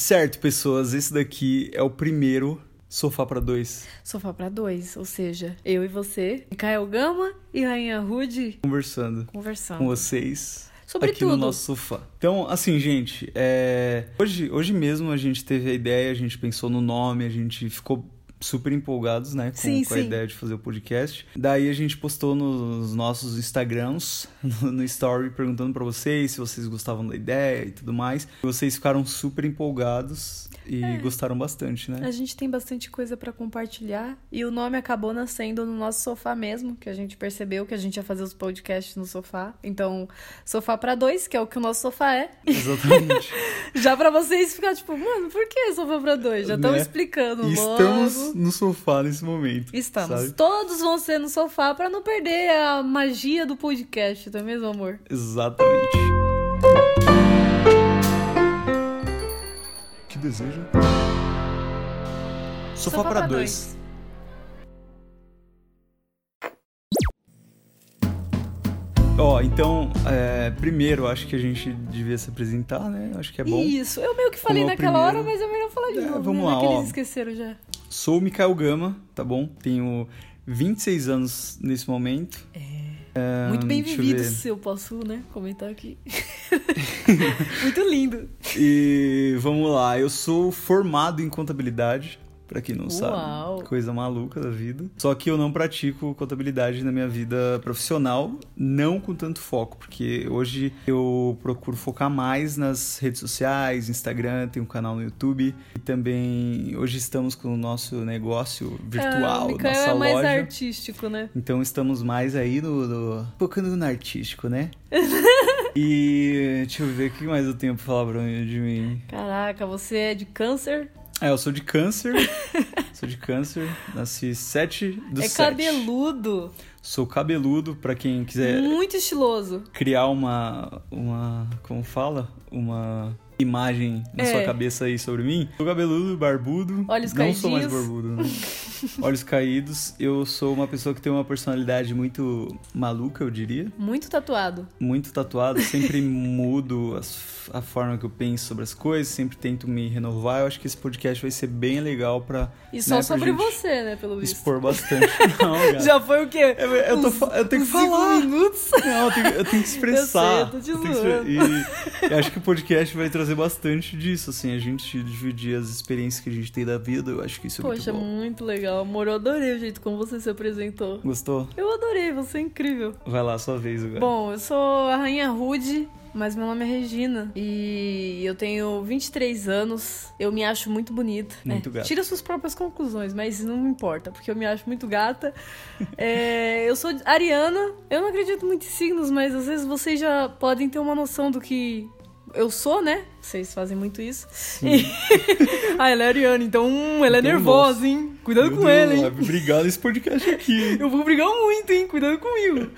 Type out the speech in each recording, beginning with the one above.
Certo, pessoas, esse daqui é o primeiro sofá para dois. Sofá para dois, ou seja, eu e você, Mikael Gama e Rainha Rude conversando, conversando com vocês. Sobre aqui tudo. no nosso sofá. Então, assim, gente, é... hoje, hoje mesmo a gente teve a ideia, a gente pensou no nome, a gente ficou super empolgados, né, com, Sim, com a sim. ideia de fazer o podcast. Daí a gente postou nos nossos Instagrams, no, no story, perguntando pra vocês se vocês gostavam da ideia e tudo mais. Vocês ficaram super empolgados e É. gostaram bastante, né? A gente tem bastante coisa pra compartilhar e o nome acabou nascendo no nosso sofá mesmo, que a gente percebeu que a gente ia fazer os podcasts no sofá. Então, sofá pra dois, que é o que o nosso sofá é. Exatamente. Já pra vocês ficar tipo, mano, por que sofá pra dois? Já estamos Né? explicando E logo. estamos no sofá nesse momento. Estamos. sabe? Todos vão ser no sofá pra não perder a magia do podcast, não é mesmo, amor? Exatamente. Que desejo? Sofá, para dois. Ó, então, é, primeiro, acho que a gente devia se apresentar, né? Acho que é bom. Isso, eu meio que falei é naquela hora, primeiro. mas é melhor falar de É, novo. vamos né? lá, ó. eles esqueceram já. Sou o Mikael Gama, tá bom? Tenho 26 anos nesse momento. É, Muito bem eu vivido, se eu posso, né, comentar aqui. Muito lindo. E vamos lá, eu sou formado em contabilidade, pra quem não Uau. sabe. Coisa maluca da vida. Só que eu não pratico contabilidade na minha vida profissional, não com tanto foco, porque hoje eu procuro focar mais nas redes sociais, Instagram, tem um canal no YouTube e também hoje estamos com o nosso negócio Ah, virtual, Mikael nossa é mais loja. artístico, né? Então estamos mais aí no, no focando no artístico, né? e deixa eu ver o que mais eu tenho pra falar pra mim, de mim. Caraca, você é de câncer, É, eu sou de câncer. sou de câncer. Nasci 7 do é 7. cabeludo, Sou cabeludo, pra quem quiser muito estiloso. criar uma. uma. como fala? Uma imagem na É. sua cabeça aí sobre mim. Sou cabeludo, barbudo. Olhos Não sou mais barbudo, né? Olhos caídos. Eu sou uma pessoa que tem uma personalidade muito maluca, eu diria. Muito tatuado. muito tatuado, sempre mudo as- a forma que eu penso sobre as coisas, sempre tento me renovar. Eu acho que esse podcast vai ser bem legal pra E só Né, sobre você, né, pelo visto. expor bastante. Não, cara. Já foi o quê? Eu, eu tô Uns- eu tenho que falar. minutos? Não, eu tenho, eu tenho que expressar. Eu sei, eu tô te tenho que E eu acho que o podcast vai trazer bastante disso, assim, a gente dividir as experiências que a gente tem da vida. Eu acho que isso é Poxa, muito bom. muito legal, amor. Eu adorei o jeito como você se apresentou. Gostou? Eu adorei, você é incrível. Vai lá, sua vez agora. Bom, eu sou a Rainha Rude, mas meu nome é Regina. E eu tenho 23 anos. Eu me acho muito bonita. Muito É, gata. Tira suas próprias conclusões, mas não me importa, porque eu me acho muito gata. É, eu sou ariana. Eu não acredito muito em signos, mas às vezes vocês já podem ter uma noção do que eu sou, né? Vocês fazem muito isso. E- ah, ela é ariana, então hum, ela é nervosa, nossa. hein? Cuidado Meu com Deus, ela, hein? vai brigar nesse podcast aqui. Eu vou brigar muito, hein? Cuidado comigo.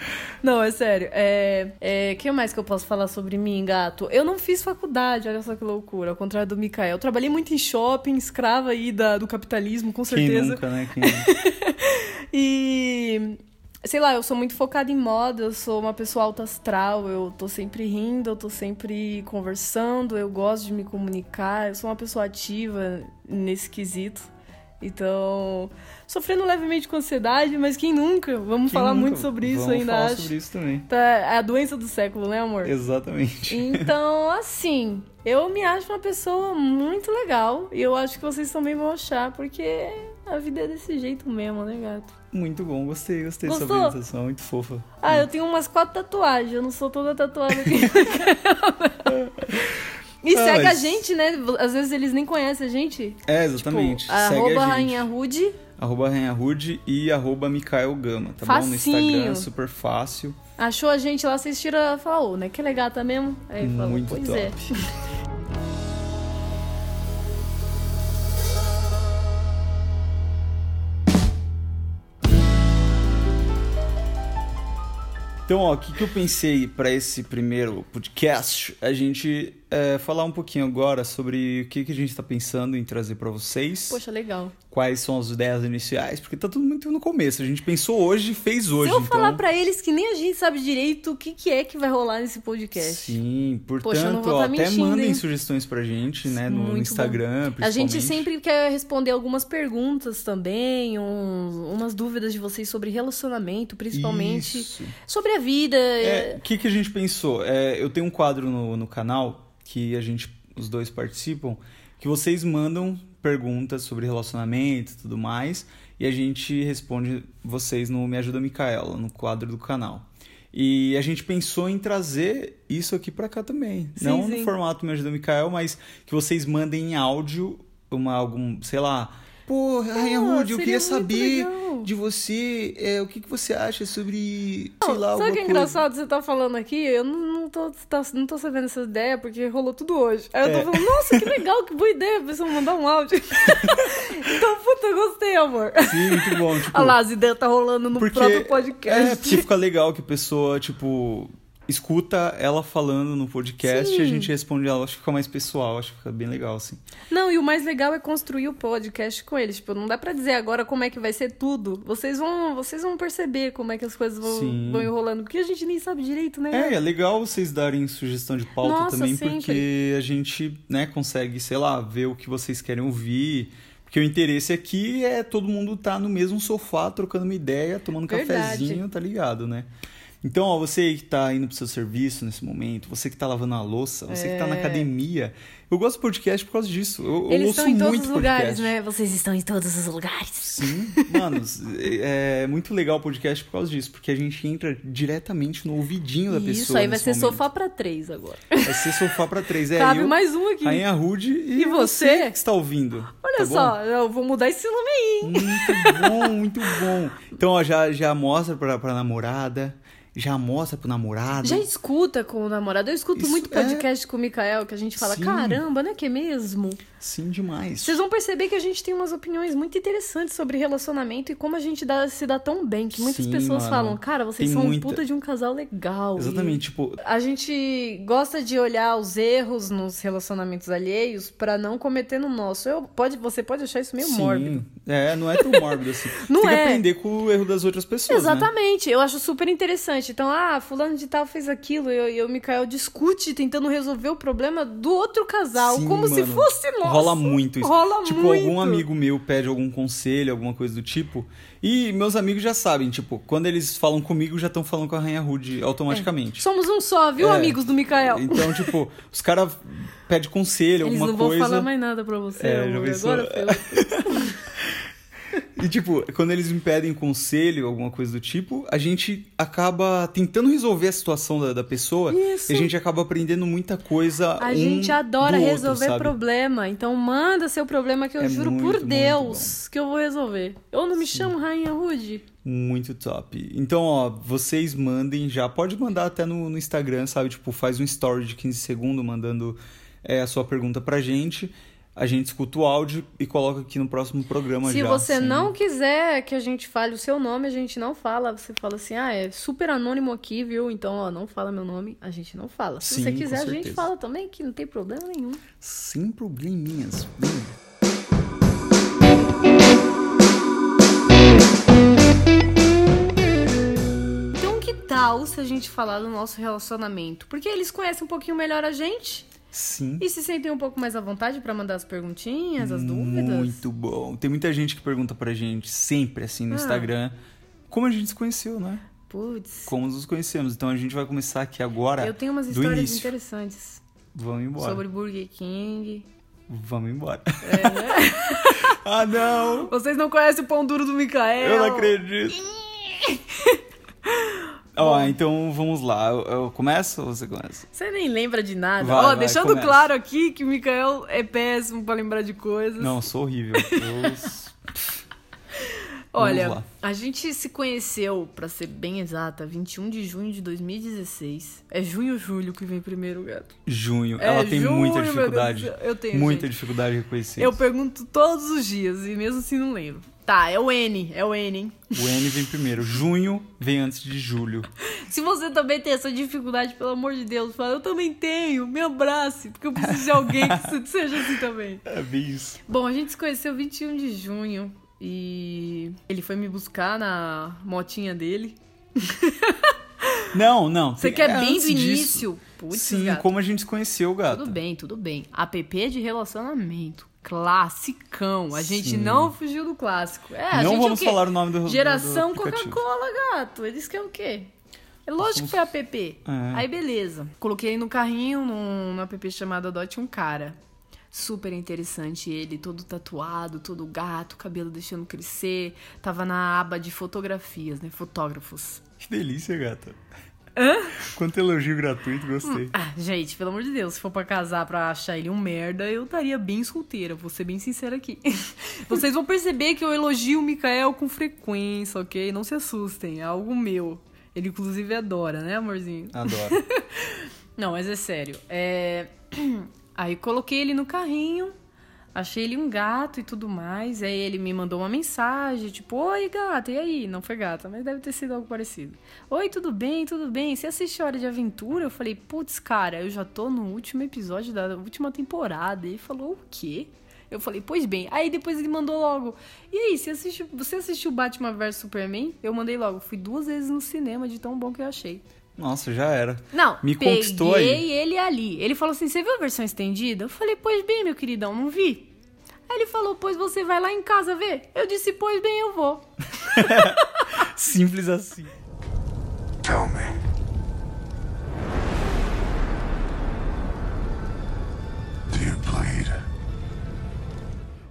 Não, é sério. É, é, que mais que eu posso falar sobre mim, gato? Eu não fiz faculdade, olha só que loucura. Ao contrário do Mikael. Eu trabalhei muito em shopping, escrava aí da, do capitalismo, com Quem certeza. nunca, né? Quem... E. Sei lá, eu sou muito focada em moda, eu sou uma pessoa alta astral, eu tô sempre rindo, eu tô sempre conversando, eu gosto de me comunicar, eu sou uma pessoa ativa nesse quesito. Então, sofrendo levemente com ansiedade, mas quem nunca? Vamos Quem falar nunca? muito sobre isso Vamos ainda, falar acho. sobre isso também. Tá, é a doença do século, né, amor? Exatamente. Então, assim, eu me acho uma pessoa muito legal e eu acho que vocês também vão achar, porque a vida é desse jeito mesmo, né, gato? Muito bom, gostei, gostei dessa Gostou? apresentação, muito fofa. Ah, eu tenho umas quatro tatuagens, eu não sou toda tatuada aqui. E Ah, segue mas- a gente, né? Às vezes eles nem conhecem a gente. É, exatamente. Tipo, Segue arroba a gente. Rainha Rude. Arroba Rainha Rude e arroba Mikael Gama, tá bom? No Facinho. Instagram, super fácil. Achou a gente lá, vocês tiram "Ô, né? Que legal, tá mesmo? Aí falou, Muito pois top. é. Então, ó, o que, que eu pensei pra esse primeiro podcast? A gente é, falar um pouquinho agora sobre o que, que a gente está pensando em trazer para vocês. Poxa, legal. Quais são as ideias iniciais, porque tá tudo muito no começo. A gente pensou hoje fez hoje. Se eu então... falar para eles que nem a gente sabe direito o que, que é que vai rolar nesse podcast. Sim, portanto, Poxa, ó, tá até mandem hein? sugestões pra gente, né, no, no Instagram, A gente sempre quer responder algumas perguntas também, um, umas dúvidas de vocês sobre relacionamento, principalmente Isso. sobre a vida. É, o que, que a gente pensou? É, eu tenho um quadro no, no canal que a gente, os dois participam, que vocês mandam perguntas sobre relacionamento e tudo mais, e a gente responde vocês no Me Ajuda Micaela, no quadro do canal. E a gente pensou em trazer isso aqui para cá também. Sim, Não sim. no formato Me Ajuda Micael, mas que vocês mandem em áudio uma algum, sei lá, Pô, Rainha ah, Rude, eu queria saber legal. de você é, o que, que você acha sobre, sei lá, Sabe o que é engraçado você tá falando aqui? Eu não, não, tô, tá, não tô sabendo essa ideia porque rolou tudo hoje. Aí eu tô é. falando, nossa, que legal, que boa ideia, a pessoa mandar um áudio. então, puta, gostei, amor. Sim, muito bom. Tipo, Olha lá, as ideias tá rolando no porque, próprio podcast. É, porque fica legal que a pessoa, tipo escuta ela falando no podcast Sim. e a gente responde ela. Acho que fica mais pessoal, acho que fica bem legal, assim. Não, e o mais legal é construir o podcast com eles. Tipo, não dá para dizer agora como é que vai ser tudo. Vocês vão, vocês vão perceber como é que as coisas vão, vão enrolando, porque a gente nem sabe direito, né? É, é legal vocês darem sugestão de pauta Nossa, também, sempre. porque a gente, né, consegue, sei lá, ver o que vocês querem ouvir. Porque o interesse aqui é todo mundo tá no mesmo sofá, trocando uma ideia, tomando um cafezinho, tá ligado, né? Então, ó, você que está indo para o seu serviço nesse momento, você que está lavando a louça, você é. que está na academia. Eu gosto do podcast por causa disso. Eu, Eles eu estão em todos os lugares, né? Vocês estão em todos os lugares. Sim, mano, é muito legal o podcast por causa disso, porque a gente entra diretamente no ouvidinho da pessoa. Isso aí vai ser momento. sofá para três agora. Vai ser sofá para três. É, Cabe eu, mais um aqui. Rainha Rude e, e você? você que está ouvindo. Olha tá só, bom? eu vou mudar esse nome aí. Muito bom, muito bom. Então, ó, já, já mostra pra, pra namorada já mostra pro namorado. Já escuta com o namorado. Eu escuto Isso muito podcast é... com o Mikael que a gente fala, Sim. caramba, né? Que é mesmo? Sim, demais. Vocês vão perceber que a gente tem umas opiniões muito interessantes sobre relacionamento e como a gente dá, se dá tão bem. Que muitas Sim, pessoas mano. falam, cara, vocês tem são muita... um puta de um casal legal. Exatamente, e tipo. A gente gosta de olhar os erros nos relacionamentos alheios para não cometer no nosso. Eu, pode, você pode achar isso meio Sim. mórbido. É, não é tão mórbido assim. não tem é. que aprender com o erro das outras pessoas. Né? Exatamente. Né? Eu acho super interessante. Então, ah, fulano de tal fez aquilo e, e o Mikael discute tentando resolver o problema do outro casal, Sim, como mano. se fosse nós rola muito isso. Rola tipo, muito. algum amigo meu pede algum conselho, alguma coisa do tipo. E meus amigos já sabem, tipo, quando eles falam comigo, já estão falando com a Rainha Rude automaticamente. É. Somos um só, viu, é. amigos do Mikael? Então, tipo, os caras pedem conselho, eles alguma coisa. Eles não vão falar mais nada pra você, é, amor. Agora, E, tipo, quando eles me pedem conselho, alguma coisa do tipo, a gente acaba tentando resolver a situação da, da pessoa. Isso. E a gente acaba aprendendo muita coisa. A um gente adora resolver outro, problema. Então, manda seu problema que eu é juro muito, por Deus que eu vou resolver. Eu não me Sim. chamo Rainha Rude. Muito top. Então, ó, vocês mandem já. Pode mandar até no, no Instagram, sabe? Tipo, faz um story de 15 segundos mandando é, a sua pergunta pra gente a gente escuta o áudio e coloca aqui no próximo programa Se já. Você assim. não quiser que a gente fale o seu nome, a gente não fala. Você fala assim, ah, é super anônimo aqui, viu? Então, ó, não fala meu nome, a gente não fala. Se Sim, você quiser, a gente fala também, que não tem problema nenhum. Sem probleminhas. Então, que tal se a gente falar do nosso relacionamento? Porque eles conhecem um pouquinho melhor a gente. Sim. E se sentem um pouco mais à vontade para mandar as perguntinhas, as dúvidas? Muito bom. Tem muita gente que pergunta pra gente, sempre assim no ah. Instagram, como a gente se conheceu, né? Putz. Como nos conhecemos. Então a gente vai começar aqui agora. Eu tenho umas histórias interessantes. Vamos embora. Sobre Burger King. Vamos embora. É, né? ah, não! Vocês não conhecem o pão duro do Mikael? Eu não acredito. Ó, oh, então vamos lá. Eu, eu, começo ou você começa? Você nem lembra de nada. Ó, oh, deixando começa. claro aqui que o Mikael é péssimo pra lembrar de coisas. Não, sou horrível. Eu... Olha, a gente se conheceu, pra ser bem exata, 21 de junho de 2016. É junho ou julho que vem primeiro, gato? Junho. É, Ela tem junho, muita dificuldade. Eu tenho, Muita gente. dificuldade de reconhecer. Eu pergunto todos os dias e mesmo assim não lembro. Tá, é o N, é o N, hein? O N vem primeiro. Junho vem antes de julho. Se você também tem essa dificuldade, pelo amor de Deus, fala, eu também tenho, me abrace, porque eu preciso de alguém que seja assim também. É bem isso. Bom, a gente se conheceu 21 de junho e ele foi me buscar na motinha dele. Não, não. Você quer é bem do início? Putz, Sim, gato. como a gente se conheceu, gato. Tudo bem, tudo bem. App de relacionamento. Classicão. A gente Sim. não fugiu do clássico. É, a Não gente é o vamos quê? falar o nome do Geração. Coca-Cola, gato. Eles querem o quê? É lógico que foi app. É. Aí beleza. Coloquei no carrinho, num, num app chamado Adote um Cara. Super interessante ele, todo tatuado, todo gato, cabelo deixando crescer. Tava na aba de fotografias, né? Fotógrafos. Que delícia, gata. Hã? Quanto elogio gratuito, gostei. Ah, gente, pelo amor de Deus, se for pra casar pra achar ele um merda, eu estaria bem solteira, vou ser bem sincera aqui. Vocês vão perceber que eu elogio o Mikael com frequência, ok? Não se assustem, é algo meu. Ele inclusive adora, né, amorzinho? Adoro. Não, mas é sério. É... Aí coloquei ele no carrinho, achei ele um gato e tudo mais. Aí ele me mandou uma mensagem, tipo, oi gata, e aí? Não foi gata, mas deve ter sido algo parecido. Oi, tudo bem, tudo bem? Você assistiu Hora de Aventura? Eu falei, putz, cara, eu já tô no último episódio da última temporada. E ele falou, o quê? Eu falei, pois bem. Aí depois ele mandou logo. E aí, você assistiu, você assistiu Batman vs Superman? Eu mandei logo. Fui duas vezes no cinema de tão bom que eu achei. Nossa, já era. Não, Me peguei conquistou aí. ele ali. Ele falou assim: você viu a versão estendida? Eu falei, pois bem, meu queridão, não vi. Aí ele falou, pois você vai lá em casa ver. Eu disse, pois bem, eu vou. Simples assim. Tell me.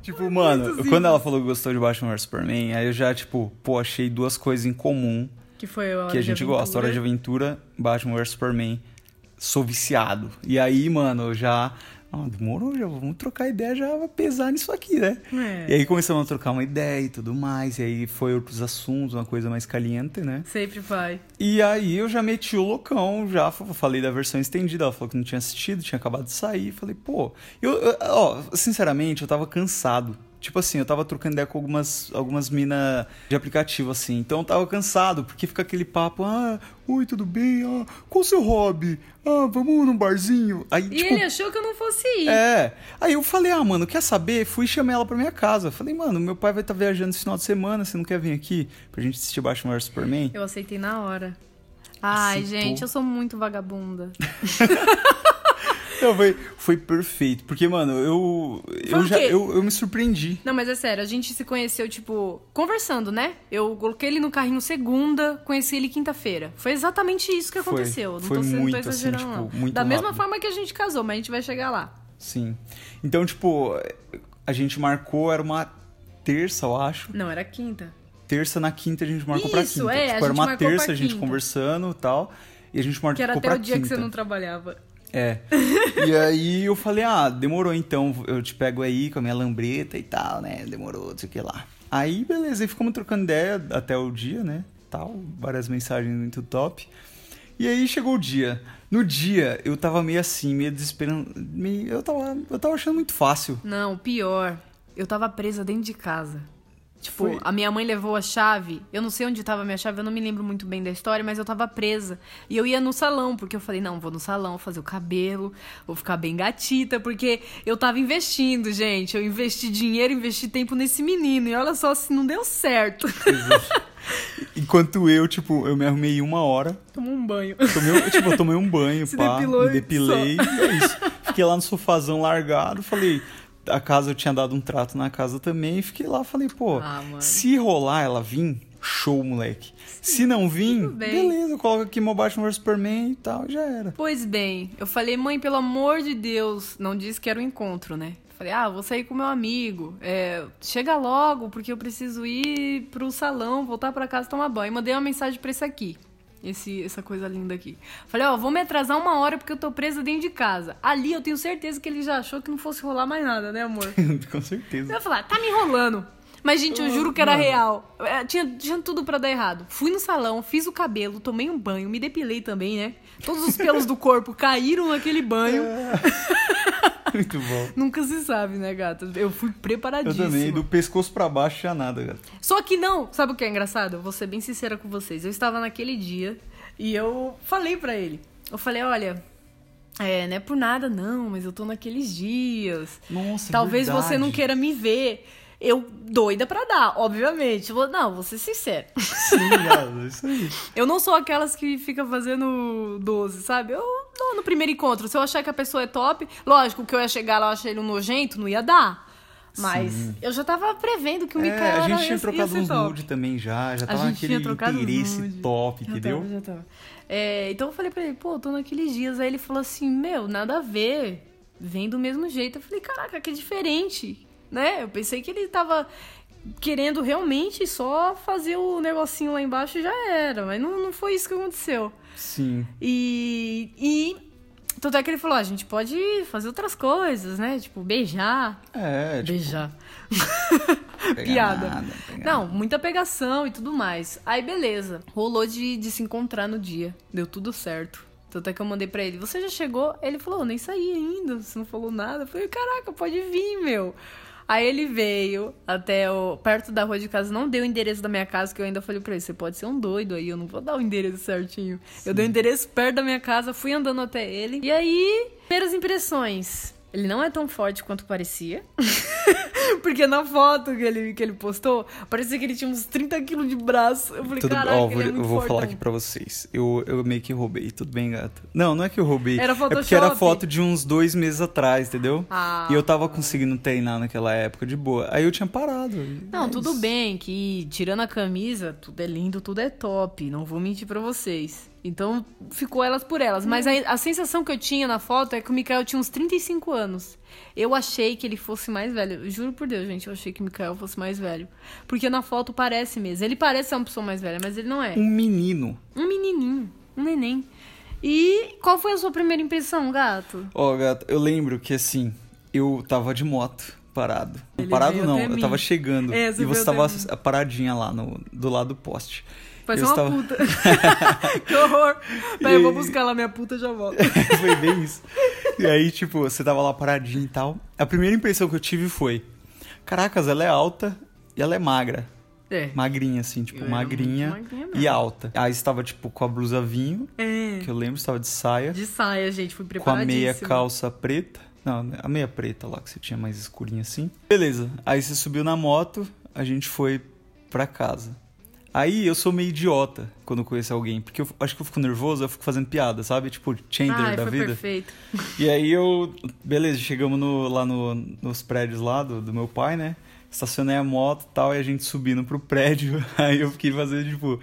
Tipo, mano, quando ela falou que gostou de Batman vs Superman, aí eu já, tipo, pô, achei duas coisas em comum Que foi a que a gente gosta. Hora de Aventura, Batman vs Superman. Sou viciado. E aí, mano, já. Ah, demorou, já vamos trocar ideia, já vai pesar nisso aqui, né? É. E aí começamos a trocar uma ideia e tudo mais. E aí foi outros assuntos, uma coisa mais caliente, né? Sempre vai. E aí eu já meti o loucão, já falei da versão estendida. Ela falou que não tinha assistido, tinha acabado de sair. Falei, pô, eu, eu- ó, sinceramente, eu tava cansado. Tipo assim, eu tava trocando ideia com algumas, algumas minas de aplicativo, assim. Então eu tava cansado, porque fica aquele papo, ah, oi, tudo bem? Ah, qual o seu hobby? Ah, vamos num barzinho. Aí, E tipo, ele achou que eu não fosse ir. é. Aí eu falei, ah, mano, quer saber? Fui e chamei ela pra minha casa. Falei, mano, meu pai vai estar viajando esse final de semana, você não quer vir aqui pra gente assistir Batman vs Superman? Eu aceitei na hora. Ai, Aceitou. gente, eu sou muito vagabunda. Não, foi, foi perfeito. Porque, mano, eu. Foi Eu, já, eu, eu me surpreendi. Não, mas é sério, a gente se conheceu, tipo, conversando, né? Eu coloquei ele no carrinho segunda, conheci ele quinta-feira. Foi exatamente isso que Foi. aconteceu. Não Foi tô, sendo- não muito, tô assim, exagerando, tipo, não. muito Da mesma rápido. forma que a gente casou, mas a gente vai chegar lá. Sim. Então, tipo, a gente marcou, era uma terça, eu acho. Não, era quinta. Terça na quinta a gente marcou pra Isso, quinta. é, tipo, era uma pra terça a gente quinta. conversando e tal. E a gente marcou Que era até pra o dia que você quinta. não trabalhava. É. E aí eu falei, ah, demorou então, eu te pego aí com a minha lambreta e tal, né? Demorou, não sei o que lá. Aí, beleza, aí ficamos trocando ideia até o dia, né? Tal, várias mensagens muito top. E aí chegou o dia. No dia, eu tava meio assim, meio desesperando. Meio, eu, tava, eu tava achando muito fácil. Não, pior. Eu tava presa dentro de casa. Tipo, Foi. a minha mãe levou a chave. Eu não sei onde tava a minha chave, eu não me lembro muito bem da história, mas eu tava presa. E eu ia no salão, porque eu falei, não, vou no salão fazer o cabelo, vou ficar bem gatita, porque eu tava investindo, gente. Eu investi dinheiro, investi tempo nesse menino. E olha só se não deu certo. Enquanto eu, tipo, eu me arrumei em uma hora. Tomou um banho. Tomei, tipo, eu tomei um banho, Se pá, depilou me depilei. E é isso. Fiquei lá no sofazão largado, falei. A casa eu tinha dado um trato na casa também. E fiquei lá, falei, pô, Ah, se rolar ela vir, show, moleque. Se não vir, beleza, eu coloco aqui meu Batman vs Superman e tal, já era. Pois bem, eu falei, mãe, pelo amor de Deus, não disse que era um encontro, né? Falei, ah, vou sair com meu amigo. É, chega logo, porque eu preciso ir pro salão, voltar pra casa tomar banho. Mandei uma mensagem pra esse aqui. Esse, essa coisa linda aqui. Falei, ó, vou me atrasar uma hora porque eu tô presa dentro de casa. Ali eu tenho certeza que ele já achou que não fosse rolar mais nada, né, amor? Com certeza. Eu ia falar, tá me enrolando. Mas, gente, eu juro que era real. É, Tinha, tinha tudo pra dar errado. Fui no salão, fiz o cabelo, tomei um banho, me depilei também, né? Todos os pelos do corpo caíram naquele banho. Muito bom. Nunca se sabe, né, gata? Eu fui Eu preparadíssima. também, do pescoço pra baixo tinha nada, cara. Só que não, sabe o que é engraçado? Eu vou ser bem sincera com vocês. Eu estava naquele dia e eu falei pra ele. Eu falei, olha, é, não é por nada não, mas eu tô naqueles dias. Nossa, Talvez verdade. você não queira me ver. Eu doida pra dar, obviamente. Eu vou- Não, vou ser sincera. Sim, cara, isso aí. Eu não sou aquelas que fica fazendo 12, sabe? Eu dou no primeiro encontro. Se eu achar que a pessoa é top, lógico que eu ia chegar lá e achar ele um nojento, não ia dar. Mas eu já tava prevendo que o É, Mikael a gente tinha ia- trocado uns top. nude também já, já tava naquele interesse top, Já entendeu? tava, já tava. É, então eu falei pra ele, pô, tô naqueles dias. Aí ele falou assim, meu, nada a ver. Vem do mesmo jeito. Eu falei, caraca, que diferente. Né? Eu pensei que ele tava querendo realmente só fazer o negocinho lá embaixo e já era. Mas não, não foi isso que aconteceu. Sim. E. E. Tanto é que ele falou, "Ah, a gente pode fazer outras coisas, né? Tipo, beijar. É, tipo, Beijar. piada. nada, Não, muita pegação e tudo mais. Aí, beleza. Rolou de, de se encontrar no dia. Deu tudo certo. Tanto é que eu mandei pra ele, você já chegou? Ele falou, "Eu nem saí ainda, você não falou nada. Eu falei, caraca, pode vir, meu. Aí ele veio até o, perto da rua de casa, não deu o endereço da minha casa, que eu ainda falei pra ele, você pode ser um doido aí, eu não vou dar o endereço certinho. Eu dei o endereço perto da minha casa, fui andando até ele. E aí, primeiras impressões. Ele não é tão forte quanto parecia. Porque na foto que ele, que ele postou, parecia que ele tinha uns 30 quilos de braço. Eu falei, Tudo, caraca, ó, ele vou, é eu vou falar fortão." aqui pra vocês. Eu, eu meio que roubei, tudo bem, gato? Não, não é que eu roubei. Era É porque Photoshop? era foto de uns dois meses atrás, entendeu? Ah. E eu tava conseguindo treinar naquela época de boa. Aí eu tinha parado. Não, É tudo bem que tirando a camisa, tudo é lindo, tudo é top. Não vou mentir pra vocês. Então, ficou elas por elas. Mas a, a sensação que eu tinha na foto é que o Mikael tinha uns 35 anos. Eu achei que ele fosse mais velho. Juro por Deus, gente, eu achei que o Mikael fosse mais velho. Porque na foto parece mesmo. Ele parece ser uma pessoa mais velha, mas ele não é. Um menino. Um menininho, um neném. E qual foi a sua primeira impressão, gato? Ó, gato, eu lembro que assim, eu tava de moto, parado. Ele parado não, eu mim. tava chegando. É, e você tava paradinha lá no, do lado do poste. Parece Eu uma estava- puta. que horror. Peraí, eu vou buscar lá minha puta e já volto. foi bem isso. E aí, tipo, você tava lá paradinho e tal. A primeira impressão que eu tive foi: Caracas, ela é alta e ela é magra. É. Magrinha, assim, tipo, Eu era magrinha, magrinha e alta. Aí estava, tipo, com a blusa vinho, É. que eu lembro, estava de saia, De saia, gente, fui com a preparadíssima. meia calça preta. Não, a meia preta lá, que você tinha mais escurinha assim. Beleza. Aí você subiu na moto, a gente foi pra casa. Aí eu sou meio idiota quando conheço alguém, porque eu acho que eu fico nervoso, eu fico fazendo piada, sabe? Tipo, Chandler Ai, da foi vida. perfeito. E aí eu. Beleza, chegamos no- lá no- nos prédios lá do, do meu pai, né? Estacionei a moto e tal, e a gente subindo pro prédio. Aí eu fiquei fazendo, tipo.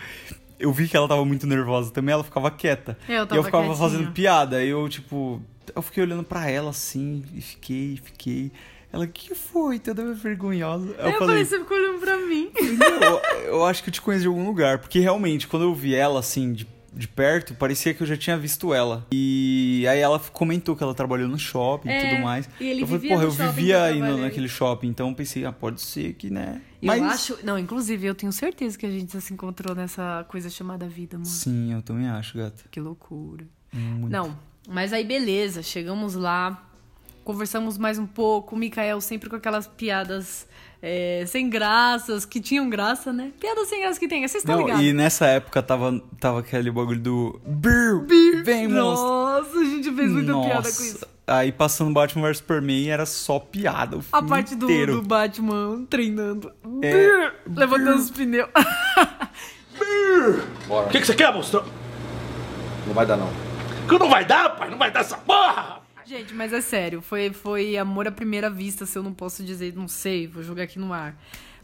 Eu vi que ela tava muito nervosa também, ela ficava quieta. Eu e tava eu ficava quietinha. fazendo piada. Aí eu, tipo. Eu fiquei olhando pra ela assim, e fiquei, fiquei. Ela, o que foi? Toda vergonhosa. Aí Eu, falei, você ficou olhando pra mim. eu, eu acho que eu te conheço de algum lugar. Porque realmente, quando eu vi ela assim, de, de perto, parecia que eu já tinha visto ela. E aí ela comentou que ela trabalhou no shopping e É, tudo mais. e ele eu falei, porra, eu vivia eu trabalhei. naquele shopping. Então eu pensei, ah, pode ser que, né? Eu acho. Não, inclusive, eu tenho certeza que a gente já se encontrou nessa coisa chamada vida, mano. Sim, eu também acho, gato. Que loucura. Muito. Não, mas aí beleza, chegamos lá, conversamos mais um pouco, o Mikael sempre com aquelas piadas é, sem graças, que tinham graça, né? Piadas sem graça que tem, vocês estão ligados? e nessa época tava, tava aquele bagulho do Beer, vem, monstro. Nossa, a gente fez muita Nossa. piada com isso. Aí passando Batman vs Superman era só piada o A filme parte do, inteiro. do Batman treinando. É. Levantando os pneus. O que, que você quer, monstro? Não vai dar, não. Que não vai dar, pai? Não vai dar essa porra! Gente, mas é sério, foi, foi amor à primeira vista, se eu não posso dizer, não sei, vou jogar aqui no ar.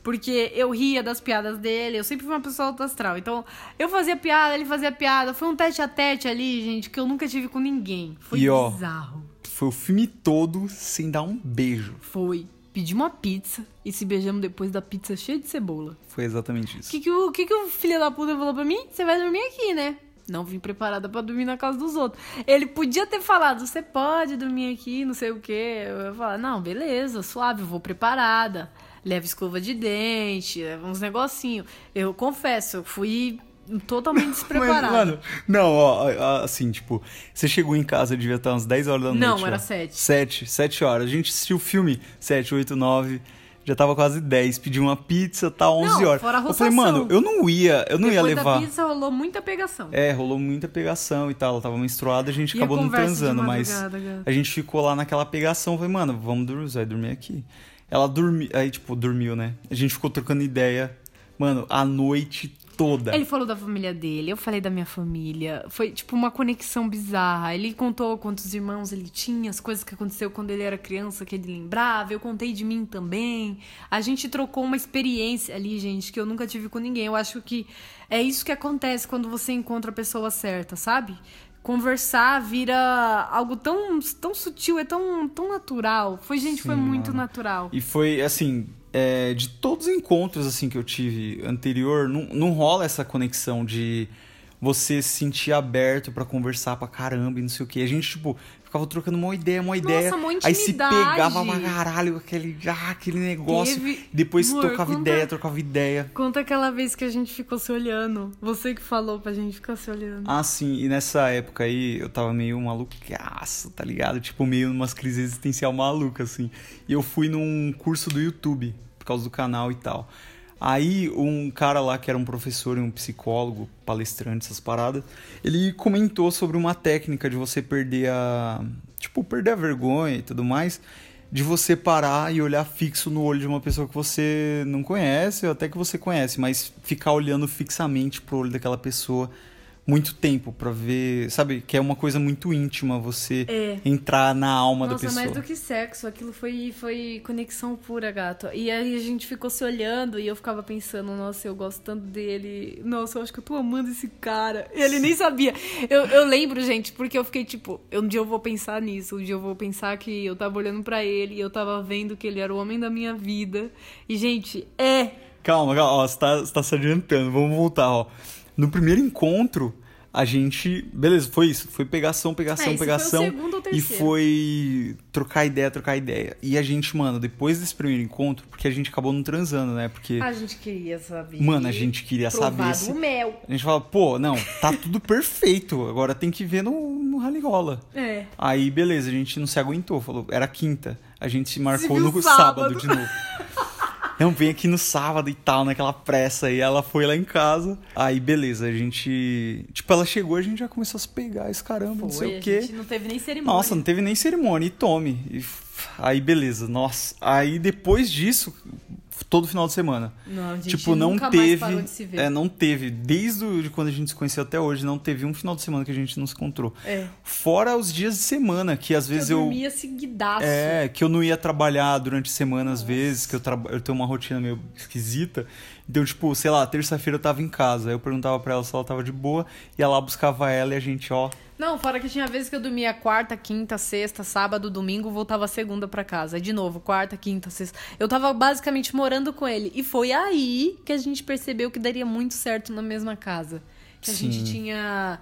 Porque eu ria das piadas dele, eu sempre fui uma pessoa alto astral. Então, eu fazia piada, ele fazia piada. Foi um tete a tete ali, gente, que eu nunca tive com ninguém. Foi E, ó, bizarro. Foi o filme todo sem dar um beijo. Foi. Pedimos uma pizza e se beijamos depois da pizza cheia de cebola. Foi exatamente O isso. que, que, o, que, que o filho da puta falou pra mim? Você vai dormir aqui, né? Não vim preparada pra dormir na casa dos outros. Ele podia ter falado, você pode dormir aqui, não sei o quê. Eu ia falar, não, beleza, suave, eu vou preparada. leva escova de dente, leva uns negocinhos. Eu confesso, eu fui totalmente Mas, despreparada. mano, não, ó, ó, assim, tipo, você chegou em casa, devia estar umas 10 horas da noite. Não, era já. sete. 7, 7 horas. A gente assistiu o filme 7, 8, 9. Já tava quase 10. Pediu uma pizza, tá 11 Não, horas. fora a eu falei, mano, eu não ia, eu não Depois ia levar. da pizza rolou muita pegação. É, rolou muita pegação e tal. Ela tava menstruada, a gente E a acabou não conversa de transando, mas gata? a gente ficou lá naquela pegação. Falei, mano, vamos dormir, vai dormir aqui. Ela dormiu, aí, tipo, dormiu, né? A gente ficou trocando ideia, mano, a noite toda. Ele falou da família dele, eu falei da minha família. Foi tipo uma conexão bizarra. Ele contou quantos irmãos ele tinha, as coisas que aconteceu quando ele era criança que ele lembrava. Eu contei de mim também. A gente trocou uma experiência ali, gente, que eu nunca tive com ninguém. Eu acho que é isso que acontece quando você encontra a pessoa certa, sabe? Conversar vira algo tão, tão sutil, é tão, tão natural. Foi, gente, foi Sim, muito mano. natural. E foi, assim, é, de todos os encontros, assim, que eu tive anterior, não, não rola essa conexão de você se sentir aberto pra conversar pra caramba e não sei o que. A gente, tipo, ficava trocando uma ideia, uma ideia. uma aí se pegava pra caralho aquele, ah, aquele negócio. Teve- Depois Amor, trocava conta- ideia, trocava ideia. Conta aquela vez que a gente ficou se olhando. Você que falou pra gente ficar se olhando. Ah, sim, e nessa época aí eu tava meio malucaço, tá ligado? Tipo, meio numas crises existencial maluca, assim. E eu fui num curso do YouTube, por causa do canal e tal. Aí um cara lá que era um professor e um psicólogo, palestrante, essas paradas, ele comentou sobre uma técnica de você perder a. Tipo, perder a vergonha e tudo mais. De você parar e olhar fixo no olho de uma pessoa que você não conhece, ou até que você conhece, mas ficar olhando fixamente pro olho daquela pessoa muito tempo pra ver, sabe? Que é uma coisa muito íntima você É. entrar na alma da Nossa, pessoa. mais do que sexo, aquilo foi, foi conexão pura, gato. E aí a gente ficou se olhando e eu ficava pensando, nossa, eu gosto tanto dele. Nossa, eu acho que eu tô amando esse cara. E ele nem sabia. Eu, eu lembro, gente, porque eu fiquei tipo, um dia eu vou pensar nisso, um dia eu vou pensar que eu tava olhando pra ele e eu tava vendo que ele era o homem da minha vida. E, gente, é. Calma, calma, ó, você tá, você tá se adiantando, vamos voltar, ó. No primeiro encontro, a gente. Beleza, foi isso. Foi pegação, pegação, É, foi pegação. ou e foi trocar ideia, trocar ideia. E a gente, mano, depois desse primeiro encontro, porque a gente acabou não transando, né? Porque. A gente queria saber. Mano, a gente queria saber se. mel. A gente fala, pô, não, tá tudo perfeito. Agora tem que ver no, no rally rola. É. Aí, beleza, a gente não se aguentou. Falou, era quinta. A gente se marcou viu no sábado. sábado de novo. Não, vem aqui no sábado e tal, naquela pressa. aí ela foi lá em casa. Aí, beleza, a gente. Tipo, ela chegou, a gente já começou a se pegar, esse caramba, não sei Foi, o a quê. gente não teve nem cerimônia. Nossa, não teve nem cerimônia. E tome. E Aí, beleza, nossa. Aí, depois disso, todo final de semana. Não, a gente tipo, não nunca mais teve. parou de se ver. É, não teve. Desde o- de quando a gente se conheceu até hoje, não teve um final de semana que a gente não se encontrou. É. Fora os dias de semana, que às vezes eu eu. dormia seguidaço. É, que eu não ia trabalhar durante a semana às vezes, que eu, traba- eu tenho uma rotina meio esquisita. Então, tipo, sei lá, terça-feira eu tava em casa. Aí eu perguntava pra ela se ela tava de boa, ia lá, buscava ela e a gente, ó. Não, fora que tinha vezes que eu dormia quarta, quinta, sexta, sábado, domingo, voltava segunda pra casa. Aí de novo, quarta, quinta, sexta. Eu tava basicamente morando com ele. E foi aí que a gente percebeu que daria muito certo na mesma casa. Que a Sim. gente tinha.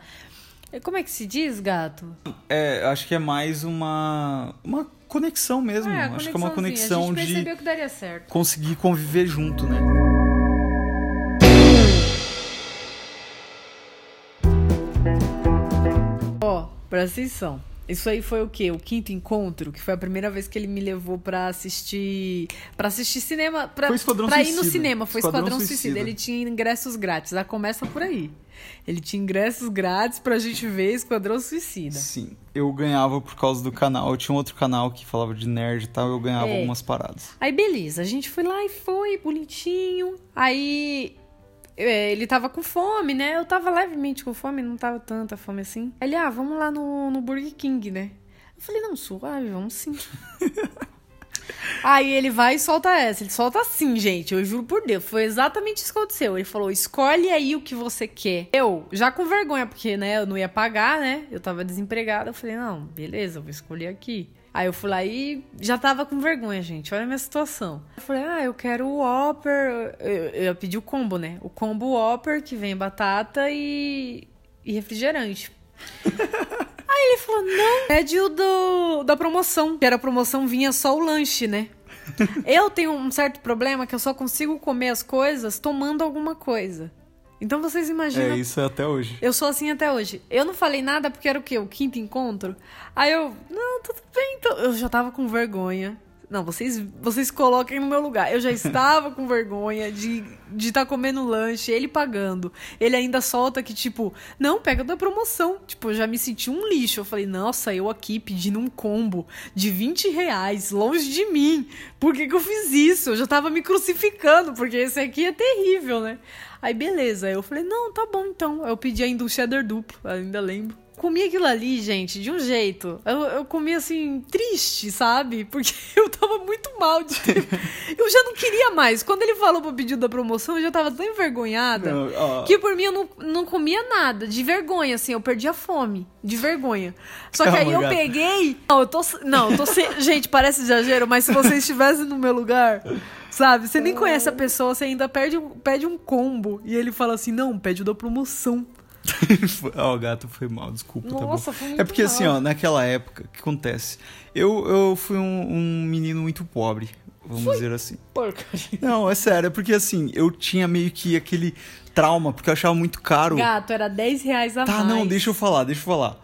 Como é que se diz, gato? É, acho que é mais uma. Uma conexão mesmo. É, acho que é uma conexão A gente de percebeu que daria certo. conseguir conviver junto, né? Presta atenção. Isso aí foi o quê? O quinto encontro, que foi a primeira vez que ele me levou pra assistir. para assistir cinema. Pra, Foi Esquadrão pra ir no cinema. Foi Esquadrão Esquadrão, Suicida. Suicida. Ele tinha ingressos grátis. Já começa por aí. Ele tinha ingressos grátis pra gente ver Esquadrão Suicida. Sim. Eu ganhava por causa do canal. Eu tinha um outro canal que falava de nerd e tal, eu ganhava É. algumas paradas. Aí, beleza. A gente foi lá e foi, bonitinho. Aí. É, ele tava com fome, né? Eu tava levemente com fome, não tava tanta fome assim. Ele, ah, vamos lá no, no Burger King, né? Eu falei, não, suave, vamos sim. Aí ele vai e solta essa. Ele solta assim, gente. Eu juro por Deus. Foi exatamente isso que aconteceu. Ele falou: escolhe aí o que você quer. Eu, já com vergonha, porque, né, eu não ia pagar, né? Eu tava desempregada. Eu falei: não, beleza, eu vou escolher aqui. Aí eu fui lá e já tava com vergonha, gente. Olha a minha situação. Eu falei: ah, eu quero o Whopper. Eu, eu pedi o combo, né? O combo Whopper, que vem batata e, e refrigerante. Aí ele falou, não, pede o do, da promoção. Que era a promoção, vinha só o lanche, né? Eu tenho um certo problema que eu só consigo comer as coisas tomando alguma coisa. Então vocês imaginam. É, isso é até hoje. Eu sou assim até hoje. Eu não falei nada porque era o quê? O quinto encontro? Aí eu, não, tudo bem, então. Eu já tava com vergonha. Não, vocês, vocês coloquem no meu lugar. Eu já estava com vergonha de estar de tá comendo lanche, ele pagando. Ele ainda solta que, tipo, não, pega da promoção. Tipo, eu já me senti um lixo. Eu falei, nossa, eu aqui pedindo um combo de 20 reais, longe de mim. Por que, que eu fiz isso? Eu já tava me crucificando, porque esse aqui é terrível, né? Aí, beleza. Eu falei, não, tá bom então. Eu pedi ainda um cheddar duplo, ainda lembro comi aquilo ali, gente, de um jeito. Eu, eu comi assim, triste, sabe? Porque eu tava muito mal de ter... Eu já não queria mais. Quando ele falou pro pedido da promoção, eu já tava tão envergonhada Não, que por mim eu não, não comia nada. De vergonha, assim, eu perdi a fome. De vergonha. Só que Calma, aí eu gata. peguei. Não, eu tô. Não, eu tô sem. Gente, parece exagero, mas se vocês estivessem no meu lugar. Sabe? Você nem conhece a pessoa, você ainda pede, um- pede um combo. E ele fala assim: não, pede o da promoção. Ó, o gato foi mal, desculpa. tá? Nossa, foi muito É porque assim, mal. ó, naquela época, o que acontece? Eu, eu fui um, um menino muito pobre, vamos dizer assim. Porcaria. Não, é sério, é porque assim, eu tinha meio que aquele trauma, porque eu achava muito caro. Gato, era 10 reais a Tá, mais. não, deixa eu falar, deixa eu falar.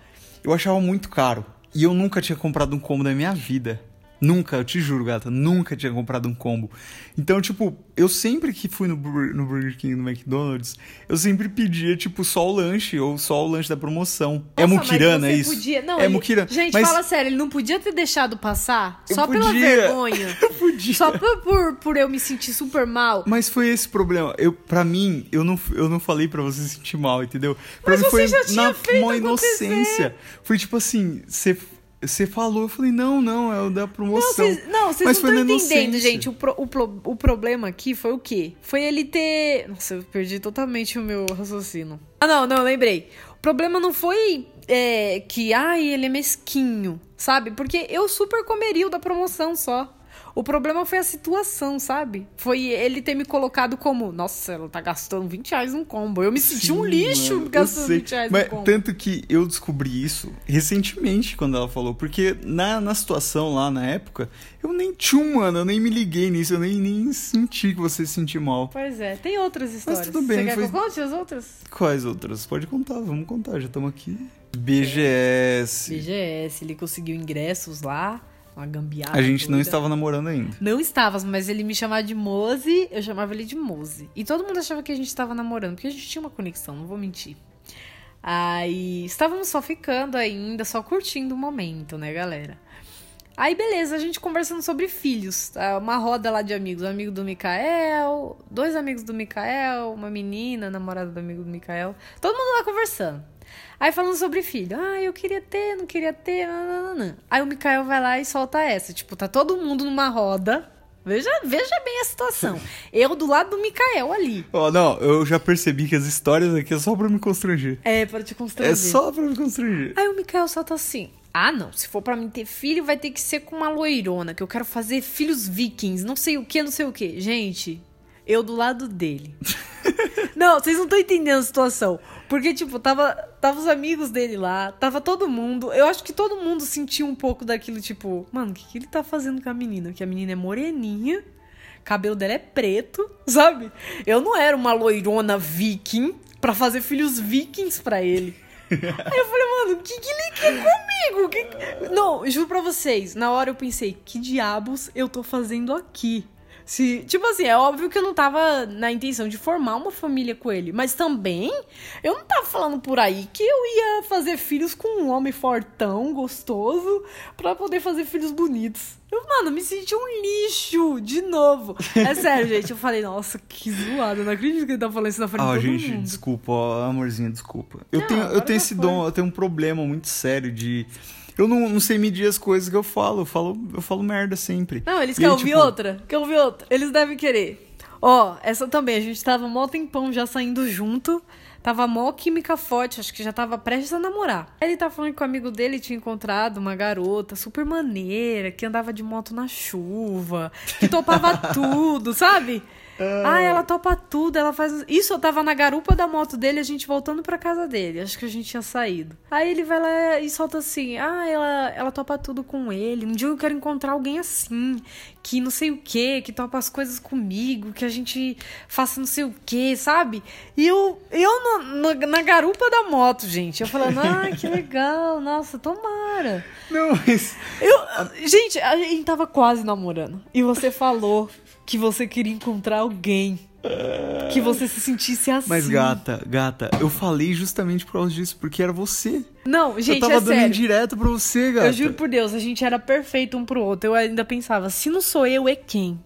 Eu achava muito caro. E eu nunca tinha comprado um combo na minha vida. Nunca, eu te juro, gata, nunca tinha comprado um combo. Então, tipo, eu sempre que fui no, no Burger King, no McDonald's, eu sempre pedia, tipo, só o lanche ou só o lanche da promoção. é Nossa, muquirana, é você isso? Podia... Não, é ele- muquirana. Gente, mas fala sério, ele não podia ter deixado passar Eu só pela podia. vergonha. Eu podia. Só por, por, por eu me sentir super mal. Mas foi esse problema. Eu, pra mim, eu não, eu não falei pra você se sentir mal, entendeu? Pra Mas mim você foi já tinha na feito acontecer. inocência. Foi tipo assim, você você falou, eu falei, não, não, é o da Não, promoção. vocês não, vocês Mas não foi estão entendendo, gente. O, pro- o, pro- o problema aqui foi o quê? Foi ele ter. Nossa, eu perdi totalmente o meu raciocínio. Ah, não, não, lembrei. O problema não foi é, que, ai, ele é mesquinho, sabe? Porque eu super comeria o da promoção só. O problema foi a situação, sabe? Foi ele ter me colocado como, nossa, ela tá gastando 20 reais num combo. Eu me senti um Sim, lixo mano, gastando sei. 20 reais Mas num combo. tanto que eu descobri isso recentemente quando ela falou, porque na, na situação lá na época, eu nem tinha um, mano, eu nem me liguei nisso, eu nem, nem senti que você se sentiu mal. Pois é, tem outras histórias. tudo bem, Você quer foi- que eu conte as outras? Quais outras? Pode contar, vamos contar, já estamos aqui. BGS. BGS, ele conseguiu ingressos lá, uma gambiarra. A gente não estava namorando ainda. Não estávamos, mas ele me chamava de Mose, eu chamava ele de Mose. E todo mundo achava que a gente estava namorando, porque a gente tinha uma conexão, não vou mentir. Aí estávamos só ficando ainda, só curtindo o momento, né, galera? Aí, beleza, a gente conversando sobre filhos. tá? Uma roda lá de amigos. Um amigo do Mikael, dois amigos do Mikael, uma menina, namorada do amigo do Mikael. Todo mundo lá conversando. Aí falando sobre filho. Ah, eu queria ter, não queria ter. nananana. Aí o Mikael vai lá e solta essa. Tipo, tá todo mundo numa roda. Veja, veja bem a situação. Eu do lado do Mikael ali. Ó, não, eu já percebi que as histórias aqui é só pra me constranger. É, para te constranger. É só pra me constranger. Aí o Mikael solta assim. Ah, não. Se for pra mim ter filho, vai ter que ser com uma loirona, que eu quero fazer filhos vikings, não sei o que, não sei o que. Gente, eu do lado dele. não, vocês não estão entendendo a situação. Porque, tipo, tava, tava os amigos dele lá, tava todo mundo. Eu acho que todo mundo sentiu um pouco daquilo, tipo, mano, o que, que ele tá fazendo com a menina? Que a menina é moreninha, cabelo dela é preto, sabe? Eu não era uma loirona viking pra fazer filhos vikings pra ele. Aí eu falei, mano, o que, que ele quer comigo? Que que- Não, juro pra vocês, na hora eu pensei, que diabos eu tô fazendo aqui? Se, tipo assim, é óbvio que eu não tava na intenção de formar uma família com ele, mas também eu não tava falando por aí que eu ia fazer filhos com um homem fortão, gostoso, pra poder fazer filhos bonitos. Eu, mano, me senti um lixo de novo. É sério, gente. Eu falei, nossa, que zoado. Eu não acredito que ele tá falando isso na frente Ah, de todo gente, mundo. desculpa, ó, amorzinha, desculpa. Eu Não, tenho, eu tenho esse foi. dom, eu tenho um problema muito sério de. Eu não, não sei medir as coisas que eu falo. Eu falo, eu falo merda sempre. Não, eles querem ouvir tipo, outra? Quer ouvir outra? Eles devem querer. Ó, essa também, a gente tava mó tempão já saindo junto. Tava mó química forte, acho que já tava prestes a namorar. Ele tá falando que o amigo dele tinha encontrado uma garota super maneira, que andava de moto na chuva, que topava tudo, sabe? Ah, ela topa tudo, ela faz. Isso eu tava na garupa da moto dele, a gente voltando pra casa dele. Acho que a gente tinha saído. Aí ele vai lá e solta assim: ah, ela, ela topa tudo com ele. Um dia eu quero encontrar alguém assim, que não sei o que, que topa as coisas comigo, que a gente faça não sei o que, sabe? E eu, eu no- no- na garupa da moto, gente. Eu falando, ah, que legal, nossa, tomara. Não, mas. Eu, gente, a gente tava quase namorando. E você falou que você queria encontrar alguém. Que você se sentisse assim. Mas, gata, gata, eu falei justamente por causa disso, porque era você. Não, gente, eu tava é dando sério. indireto pra você, gata. Eu juro por Deus, a gente era perfeito um pro outro. Eu ainda pensava, se não sou eu, é quem?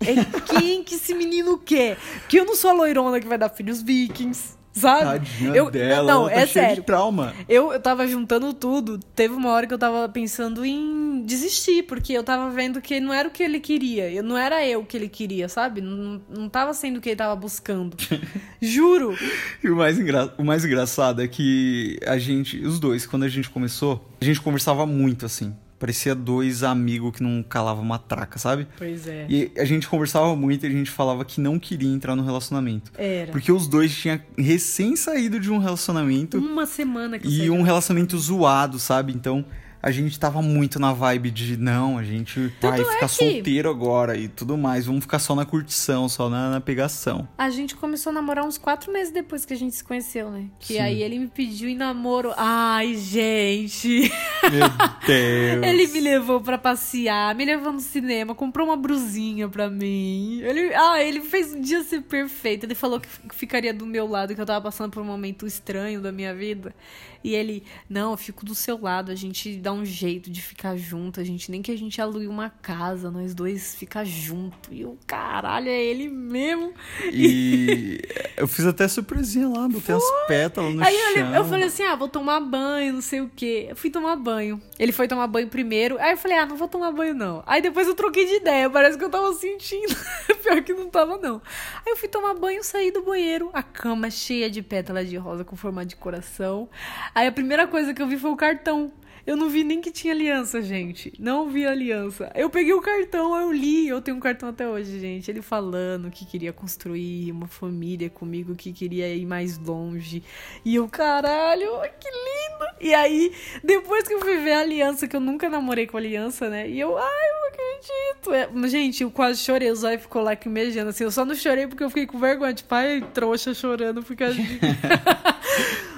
É quem que esse menino quer? Que eu não sou a loirona que vai dar filhos vikings, sabe? Tadinha eu, dela, não, tá é sério. de trauma. Eu, eu tava juntando tudo. Teve uma hora que eu tava pensando em desistir, porque eu tava vendo que não era o que ele queria. Eu, não era eu que ele queria, sabe? Não, não tava sendo o que ele tava buscando. Juro. E o mais, engra... o mais engraçado é que a gente, os dois, quando a gente começou, a gente conversava muito assim. Parecia dois amigos que não calavam uma traca, sabe? Pois é. E a gente conversava muito e a gente falava que não queria entrar no relacionamento. Era. Porque os dois tinham recém saído de um relacionamento Uma semana que e um relacionamento zoado, sabe? Então a gente tava muito na vibe de não, a gente vai Tanto é ficar que- solteiro agora e tudo mais. Vamos ficar só na curtição, só na, na pegação. A gente começou a namorar uns quatro meses depois que a gente se conheceu, né? Que Sim. aí ele me pediu em namoro. Ai, gente! Meu Deus. Ele me levou pra passear, me levou no cinema, comprou uma brusinha pra mim. Ele, ah, ele fez um dia ser perfeito. Ele falou que ficaria do meu lado, que eu tava passando por um momento estranho da minha vida. E ele, não, eu fico do seu lado, a gente dá um jeito de ficar junto, a gente nem que a gente alugue uma casa, nós dois ficar junto. E o caralho, é ele mesmo. E eu fiz até surpresinha lá, botei as pétalas no Aí chão. eu, eu falei assim: ah, vou tomar banho, não sei o quê. Eu fui tomar banho. Ele foi tomar banho primeiro. Aí eu falei: ah, não vou tomar banho não. Aí depois eu troquei de ideia, parece que eu tava sentindo. Pior que não tava, não. Aí eu fui tomar banho, saí do banheiro, a cama cheia de pétalas de rosa com forma de coração. Aí a primeira coisa que eu vi foi o cartão. Eu não vi nem que tinha aliança, gente. Não vi aliança. Eu peguei o cartão, eu li. Eu tenho um cartão até hoje, gente. Ele falando que queria construir uma família comigo, que queria ir mais longe. E eu, caralho, que lindo! E aí, depois que eu fui ver a aliança, que eu nunca namorei com aliança, né? E eu, ai, eu não acredito. É, gente, eu quase chorei. O zóio ficou lacrimejando. Assim, eu só não chorei porque eu fiquei com vergonha. Tipo, ai, trouxa chorando por causa de...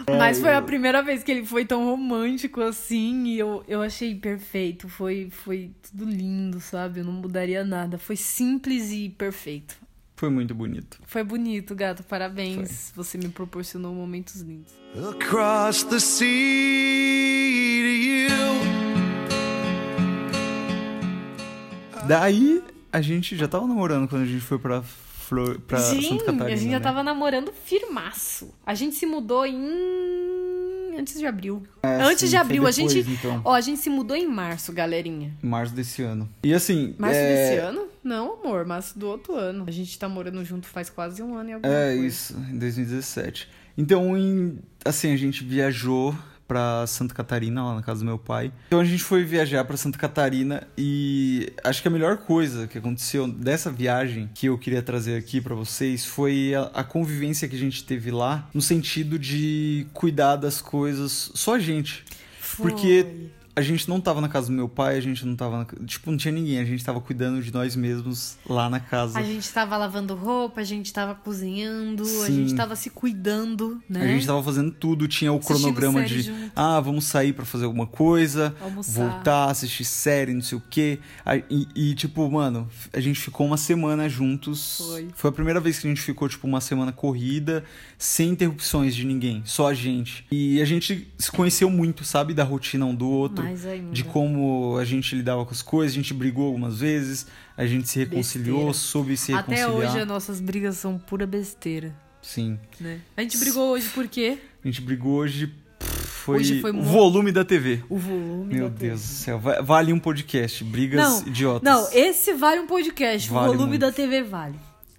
Mas foi a primeira vez que ele foi tão romântico assim e eu, eu achei perfeito. Foi, foi tudo lindo, sabe? Eu não mudaria nada. Foi simples e perfeito. Foi muito bonito. Foi bonito, gato. Parabéns. Você me proporcionou momentos lindos. Across the sea to you. Daí a gente já tava namorando quando a gente foi pra, Flor... pra Sim, Santa Catarina. a gente já né? tava namorando firmaço. A gente se mudou em. Antes de abril. É, Antes sim, de abril. a depois, gente. então. Ó, a gente se mudou em março, galerinha. Em março desse ano. E assim. Março é... desse ano? Não, amor, março do outro ano. A gente tá morando junto faz quase um ano e alguma É coisa. isso, em 2017. Então, em, assim, a gente viajou pra Santa Catarina, lá na casa do meu pai. Então a gente foi viajar pra Santa Catarina e acho que a melhor coisa que aconteceu dessa viagem que eu queria trazer aqui pra vocês foi a, a convivência que a gente teve lá, no sentido de cuidar das coisas só a gente. Porque Foi. A gente não tava na casa do meu pai, a gente não tava. Na... Tipo, não tinha ninguém, a gente tava cuidando de nós mesmos lá na casa. A gente tava lavando roupa, a gente tava cozinhando, a Sim. gente tava se cuidando, né? A gente tava fazendo tudo, tinha o Assistindo cronograma de junto. ah, vamos sair pra fazer alguma coisa, Almoçar. voltar, assistir série, não sei o quê. E, e, tipo, mano, a gente ficou uma semana juntos. Foi. a primeira vez que a gente ficou, tipo, uma semana corrida, sem interrupções de ninguém, só a gente. E a gente se conheceu muito, sabe, da rotina um do outro. De como a gente lidava com as coisas, a gente brigou algumas vezes, a gente se reconciliou, Besteira. soube se Até reconciliar. hoje as nossas brigas são pura besteira, Sim. né? A gente brigou hoje por quê? A gente brigou hoje. Foi, Hoje foi o volume da TV. O volume Meu da Deus do céu. Va- Vale um podcast. Brigas Não, idiotas. Não, esse vale um podcast. Vale o volume muito. da TV vale.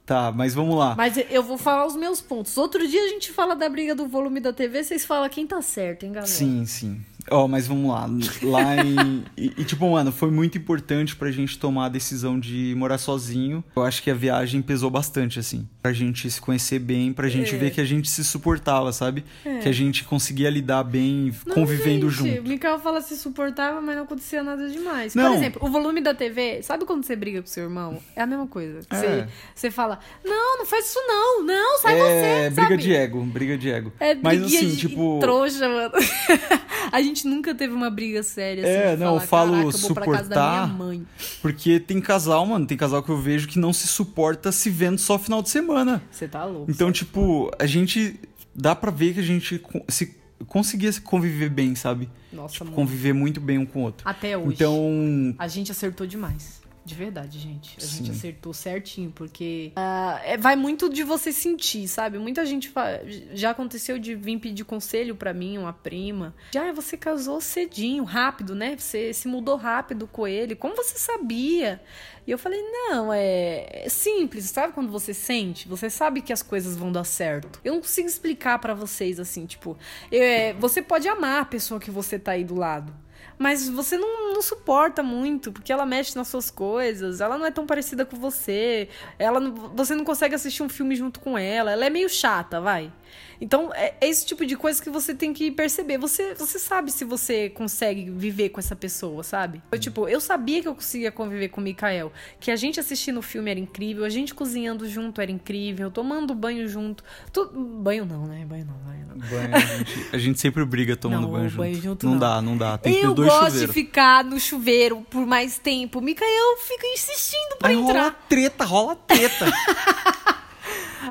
Tá, mas vamos lá. Mas eu vou falar os meus pontos. Outro dia a gente fala da briga do volume da TV, vocês falam quem tá certo, hein, galera? Sim, sim. Ó, mas vamos lá. Lá em. e, e, tipo, mano, foi muito importante pra gente tomar a decisão de morar sozinho. Eu acho que a viagem pesou bastante, assim. Pra gente se conhecer bem, pra gente É. ver que a gente se suportava, sabe? Que a gente conseguia lidar bem Não, convivendo gente, junto. O Mikael fala se suportava, mas não acontecia nada demais. Por Não. exemplo, o volume da TV, sabe quando você briga com seu irmão? É a mesma coisa. É. Você, você fala, não, não faz isso não, não, sai é, você, briga sabe? de ego, briga de ego. É Mas assim, de tipo. trouxa, mano. a gente nunca teve uma briga séria assim. É, não, eu falar, falo "Caraca, eu casa da suportar". minha mãe. Porque tem casal, mano, tem casal que eu vejo que não se suporta se vendo só final de semana. Você tá louco. Então, tipo, a gente. Dá pra ver que a gente se conseguia se conviver bem, sabe? Nossa, mano. Conviver muito bem um com o outro. Até hoje. Então, A gente acertou demais. De verdade, gente. A gente Sim. acertou certinho, porque ah, é- vai muito de você sentir, sabe? Muita gente fa- já aconteceu de vir pedir conselho pra mim, uma prima. Já você casou cedinho, rápido, né? Você se mudou rápido com ele. Como você sabia? E eu falei, não, é, é simples, sabe quando você sente? Você sabe que as coisas vão dar certo. Eu não consigo explicar pra vocês assim, tipo, é, você pode amar a pessoa que você tá aí do lado. Mas você não, não suporta muito, porque ela mexe nas suas coisas, ela não é tão parecida com você, ela não- você não consegue assistir um filme junto com ela, ela é meio chata, vai. Então, é, é esse tipo de coisa que você tem que perceber. Você, você sabe se você consegue viver com essa pessoa, sabe? Eu, tipo, eu sabia que eu conseguia conviver com o Mikael. Que a gente assistindo o filme era incrível, a gente cozinhando junto era incrível, tomando banho junto. Tu- Banho não, né? Banho não, banho não. banho, a, gente, a gente sempre briga tomando Não, banho junto. banho junto não, não. dá, não dá. Tem que ter eu dois gosto chuveiros. de ficar no chuveiro por mais tempo. Mikael fica insistindo pra Aí rola entrar. treta, rola treta.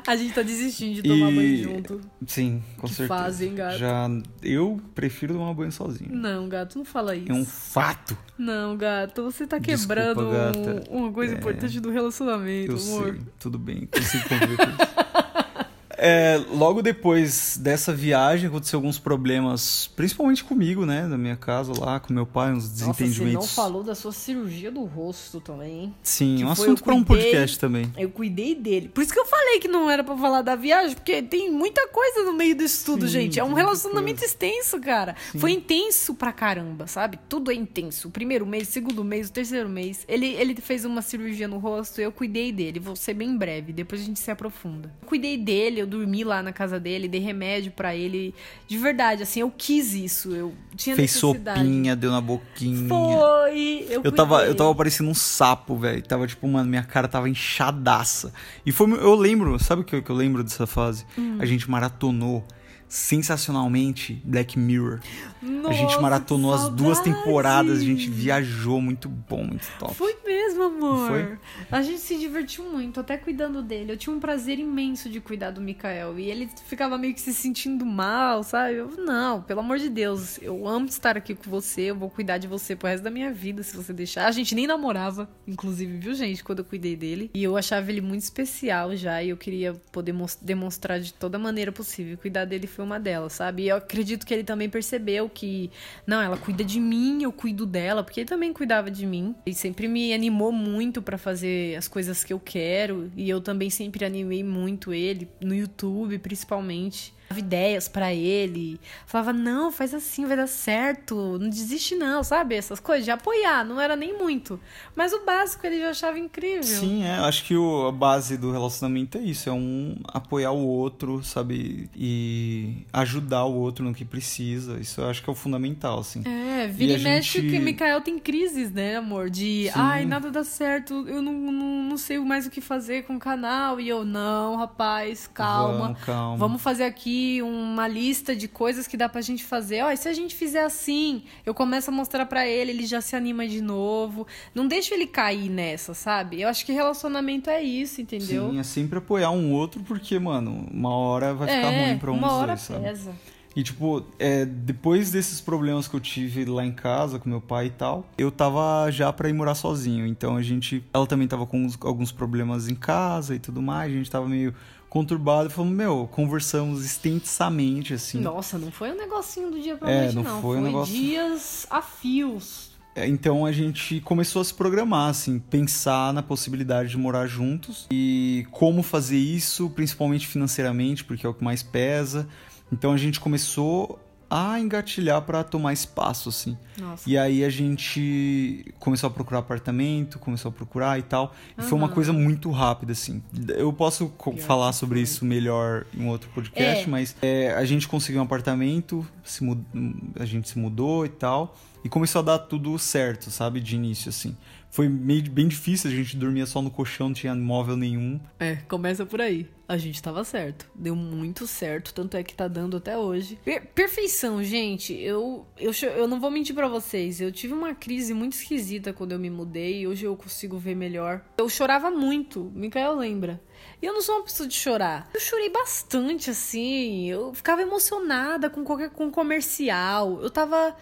A gente tá desistindo de tomar E- banho junto. Sim, com Que certeza. hein, gato? Já eu prefiro tomar banho sozinho. Não, gato, não fala isso. É um fato. Não, gato, você tá Desculpa, quebrando um- uma coisa É, importante do relacionamento, Eu amor. sei, tudo bem, consigo conviver com isso. É, logo depois dessa viagem aconteceu alguns problemas, principalmente comigo, né, na minha casa lá, com meu pai, uns Nossa, você não desentendimentos. falou da sua cirurgia do rosto também, hein? Sim, que um foi, assunto pra um podcast também. Eu cuidei dele. Por isso que eu falei que não era pra falar da viagem, porque tem muita coisa no meio disso tudo, Sim, gente. É um relacionamento coisa. extenso, cara. Foi intenso pra caramba, sabe? Tudo é intenso. O primeiro mês, segundo mês, o terceiro mês. Ele, ele fez uma cirurgia no rosto, eu cuidei dele. Vou ser bem breve, depois a gente se aprofunda. Eu cuidei dele, eu dormi lá na casa dele, dei remédio pra ele. De verdade, assim, eu quis isso. Eu tinha Fez sopinha, deu na boquinha. Foi! Eu, Eu tava, eu tava parecendo um sapo, velho. Tava tipo, mano, minha cara tava inchadaça. E foi, eu lembro, sabe o que, eu- que eu lembro dessa fase? Hum. A gente maratonou sensacionalmente Black Mirror. a gente Nossa, maratonou as duas temporadas, a gente viajou muito bom, muito top. Foi mesmo, amor. Foi? A gente se divertiu muito, até cuidando dele. Eu tinha um prazer imenso de cuidar do Mikael. E ele ficava meio que se sentindo mal, sabe? Eu, não, pelo amor de Deus, eu amo estar aqui com você, eu vou cuidar de você pro resto da minha vida, se você deixar. A gente nem namorava, inclusive, viu, gente, quando eu cuidei dele. E eu achava ele muito especial já, e eu queria poder demonstrar de toda maneira possível. Cuidar dele foi uma delas, sabe? E eu acredito que ele também percebeu que, não, ela cuida de mim, eu cuido dela, porque ele também cuidava de mim. E sempre me animou muito pra fazer as coisas que eu quero. E eu também sempre animei muito ele, no YouTube principalmente. Dava ideias pra ele. Falava, não, faz assim, vai dar certo. Não desiste, não, sabe? Essas coisas de apoiar, não era nem muito. Mas o básico ele já achava incrível. Sim, é, acho que o- a base do relacionamento é isso, é um apoiar o outro, sabe, e ajudar o outro no que precisa. Isso eu acho que é o fundamental, assim. É, vira e, E mexe gente- que Mikael tem crises, né, amor? De, Sim. ai, nada dá certo, eu não, não, não sei mais o que fazer com o canal. E eu, não, rapaz, calma. Vamos, calma. Vamos fazer aqui uma lista de coisas que dá pra gente fazer. Ó, e se a gente fizer assim, eu começo a mostrar pra ele, ele já se anima de novo. Não deixa ele cair nessa, sabe? Eu acho que relacionamento é isso, entendeu? Sim, é sempre apoiar um outro, porque, mano, uma hora vai ficar é, ruim pra um uma dos hora dois, sabe? pesa. E, tipo, é, depois desses problemas que eu tive lá em casa com meu pai e tal, eu tava já pra ir morar sozinho. Então a gente. Ela também tava com uns- alguns problemas em casa e tudo mais. A gente tava meio conturbado. Falamos, meu, conversamos extensamente, assim. Nossa, não foi um negocinho do dia pra É, noite, não não. foi um negócio- dias a fios. É, Então a gente começou a se programar, assim, pensar na possibilidade de morar juntos e como fazer isso, principalmente financeiramente, porque é o que mais pesa. Então a gente começou a engatilhar pra tomar espaço, assim. Nossa. E aí a gente começou a procurar apartamento, começou a procurar e tal. E foi uma coisa muito rápida, assim. Eu posso Pior falar sobre isso melhor em outro podcast, É. mas é, a gente conseguiu um apartamento, se mu- a gente se mudou e tal. E começou a dar tudo certo, sabe? De início, assim. Foi meio bem difícil, a gente dormia só no colchão, não tinha móvel nenhum. É, começa por aí. A gente tava certo. Deu muito certo, tanto é que tá dando até hoje. Per- perfeição, gente. Eu, eu, eu não vou mentir pra vocês. Eu tive uma crise muito esquisita quando eu me mudei e hoje eu consigo ver melhor. Eu chorava muito, Mikael lembra. E eu não sou uma pessoa de chorar. Eu chorei bastante, assim. Eu ficava emocionada com qualquer com comercial. Eu tava.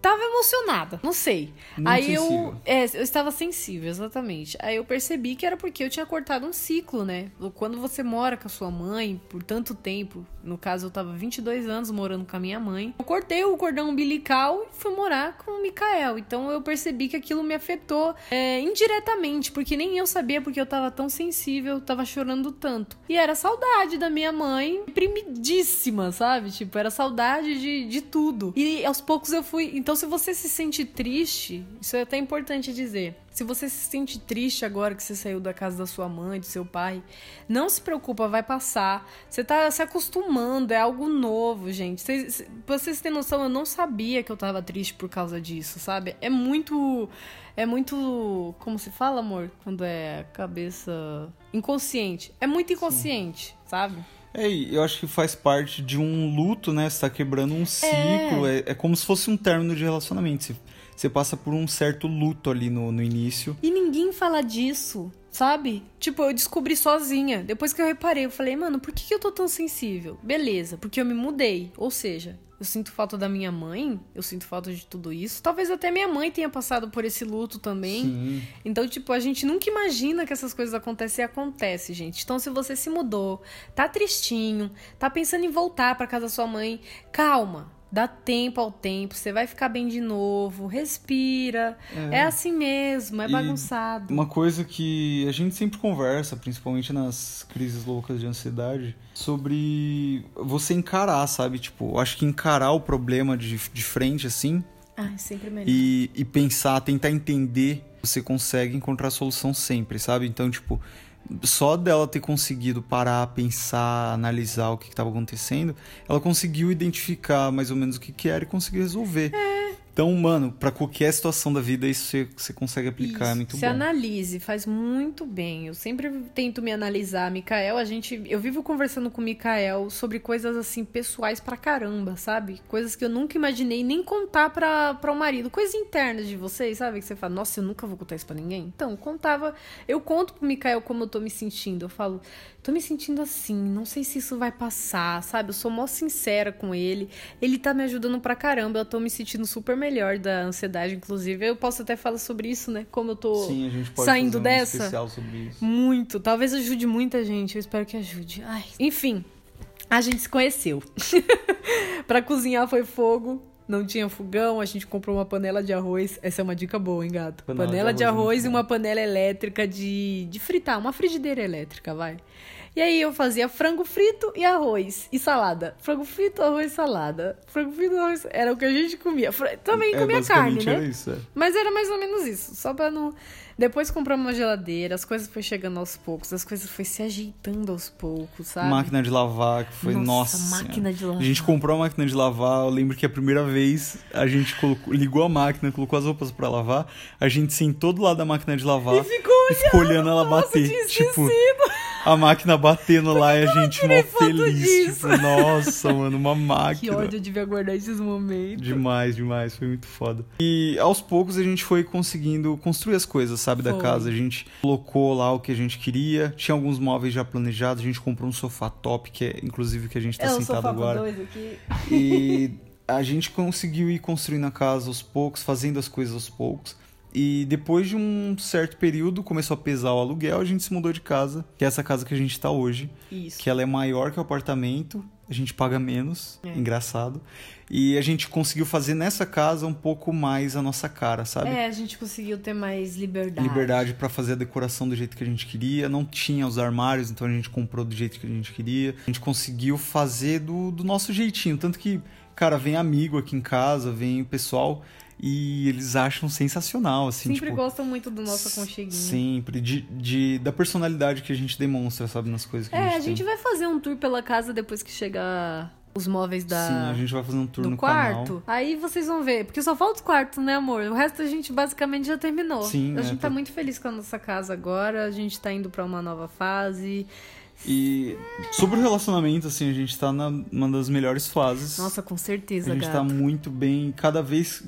Tava emocionada, não sei. Muito Aí eu, sensível. é, eu estava sensível, exatamente. Aí eu percebi que era porque eu tinha cortado um ciclo, né? Quando você mora com a sua mãe por tanto tempo, no caso eu tava 22 anos morando com a minha mãe, eu cortei o cordão umbilical e fui morar com o Mikael. Então eu percebi que aquilo me afetou é, indiretamente, porque nem eu sabia porque eu tava tão sensível, tava chorando tanto. E era saudade da minha mãe, primidíssima, sabe? Tipo, era saudade de, de tudo. E aos poucos eu fui. Então, se você se sente triste, isso é até importante dizer. Se você se sente triste agora que você saiu da casa da sua mãe, do seu pai, não se preocupa, vai passar. Você tá se acostumando, é algo novo, gente. Vocês, pra vocês terem noção, eu não sabia que eu tava triste por causa disso, sabe? É muito. É muito. Como se fala, amor? Quando é cabeça. Inconsciente. É muito inconsciente, sabe? É, eu acho que faz parte de um luto, né? Você tá quebrando um ciclo. É, é como se fosse um término de relacionamento. Você, você passa por um certo luto ali no, no início. E ninguém fala disso, sabe? Tipo, eu descobri sozinha. Depois que eu reparei, eu falei, mano, por que, que eu tô tão sensível? Beleza, porque eu me mudei. Ou seja, eu sinto falta da minha mãe, eu sinto falta de tudo isso. Talvez até minha mãe tenha passado por esse luto também. Sim. Então, tipo, a gente nunca imagina que essas coisas acontecem e acontece, gente. Então, se você se mudou, tá tristinho, tá pensando em voltar pra casa da sua mãe, calma. Dá tempo ao tempo, você vai ficar bem de novo, respira. É, assim mesmo, é E bagunçado. Uma coisa que a gente sempre conversa, principalmente nas crises loucas de ansiedade, sobre você encarar, sabe? Tipo, acho que encarar o problema de, de frente, assim, Ah, é sempre melhor. e, e pensar, tentar entender, você consegue encontrar solução sempre, sabe? Então, tipo, só dela ter conseguido parar, pensar, analisar o que estava acontecendo, ela conseguiu identificar mais ou menos o que, que era e conseguir resolver. Então, mano, pra qualquer situação da vida, isso você, você consegue aplicar, é Isso. muito Se bom. analise, faz muito bem. Eu sempre tento me analisar. Mikael, a gente. Eu vivo conversando com o Mikael sobre coisas assim, pessoais pra caramba, sabe? Coisas que eu nunca imaginei nem contar pra, pra o marido. Coisas internas de vocês, sabe? Que você fala, nossa, eu nunca vou contar isso pra ninguém. Então, contava. Eu conto pro Mikael como eu tô me sentindo. Eu falo, tô me sentindo assim, não sei se isso vai passar, sabe? Eu sou mó sincera com ele. Ele tá me ajudando pra caramba. Eu tô me sentindo super melhor da ansiedade, inclusive. Eu posso até falar sobre isso, né? Como eu tô Sim, a gente pode saindo fazer um dessa. especial sobre isso. Muito. Talvez ajude muita gente. Eu espero que ajude. Ai. Enfim, a gente se conheceu. pra cozinhar foi fogo. Não tinha fogão, a gente comprou uma panela de arroz. Essa é uma dica boa, hein, gato? Panela Panela, de de arroz é arroz, e uma panela elétrica de, de fritar, uma frigideira elétrica, vai. E aí eu fazia frango frito e arroz e salada. Frango frito, arroz e salada. Frango frito, arroz. Era o que a gente comia. Também É, comia carne, né? era isso, é. Mas era mais ou menos isso, só pra não. Depois compramos uma geladeira, as coisas foi chegando aos poucos, as coisas foi se ajeitando aos poucos, sabe? Máquina de lavar, que foi, Nossa, nossa. máquina de lavar. A gente comprou a máquina de lavar, eu lembro que a primeira vez a gente colocou- ligou a máquina, colocou as roupas pra lavar, a gente sentou do lado da máquina de lavar E ficou e ficou olhando ela Nossa, bater. Tipo. A máquina batendo lá e a gente mó feliz. Tipo, nossa, mano, uma Que máquina. ódio, eu devia guardar esses momentos. Demais, demais, foi muito foda. E aos poucos a gente foi conseguindo construir as coisas, sabe, da Foi. casa. A gente colocou lá o que a gente queria, tinha alguns móveis já planejados, a gente comprou um sofá top, que é inclusive o que a gente tá É sentado sofá com agora. dois aqui. E a gente conseguiu ir construindo a casa aos poucos, fazendo as coisas aos poucos. E depois de um certo período, começou a pesar o aluguel, a gente se mudou de casa, que é essa casa que a gente tá hoje. Isso. Que ela é maior que o apartamento, a gente paga menos, É. engraçado. E a gente conseguiu fazer nessa casa um pouco mais a nossa cara, sabe? É, a gente conseguiu ter mais liberdade. Liberdade pra fazer a decoração do jeito que a gente queria. Não tinha os armários, então a gente comprou do jeito que a gente queria. A gente conseguiu fazer do, do nosso jeitinho. Tanto que cara, vem amigo aqui em casa, vem o pessoal e eles acham sensacional, assim, Sempre tipo, gostam muito do nosso aconcheguinho. Sempre, de, de, da personalidade que a gente demonstra, sabe, nas coisas que a É, gente a gente tem. vai fazer um tour pela casa depois que chegar os móveis da. Sim, a gente vai fazer um tour do no quarto. canal. Aí vocês vão ver. Porque só falta os quartos, né, amor? O resto a gente basicamente já terminou. Sim, A é, gente tá tá- muito feliz com a nossa casa agora. A gente tá indo pra uma nova fase. E sobre o relacionamento, assim, a gente tá numa das melhores fases. Nossa, com certeza, a gente gato. tá muito bem. Cada vez.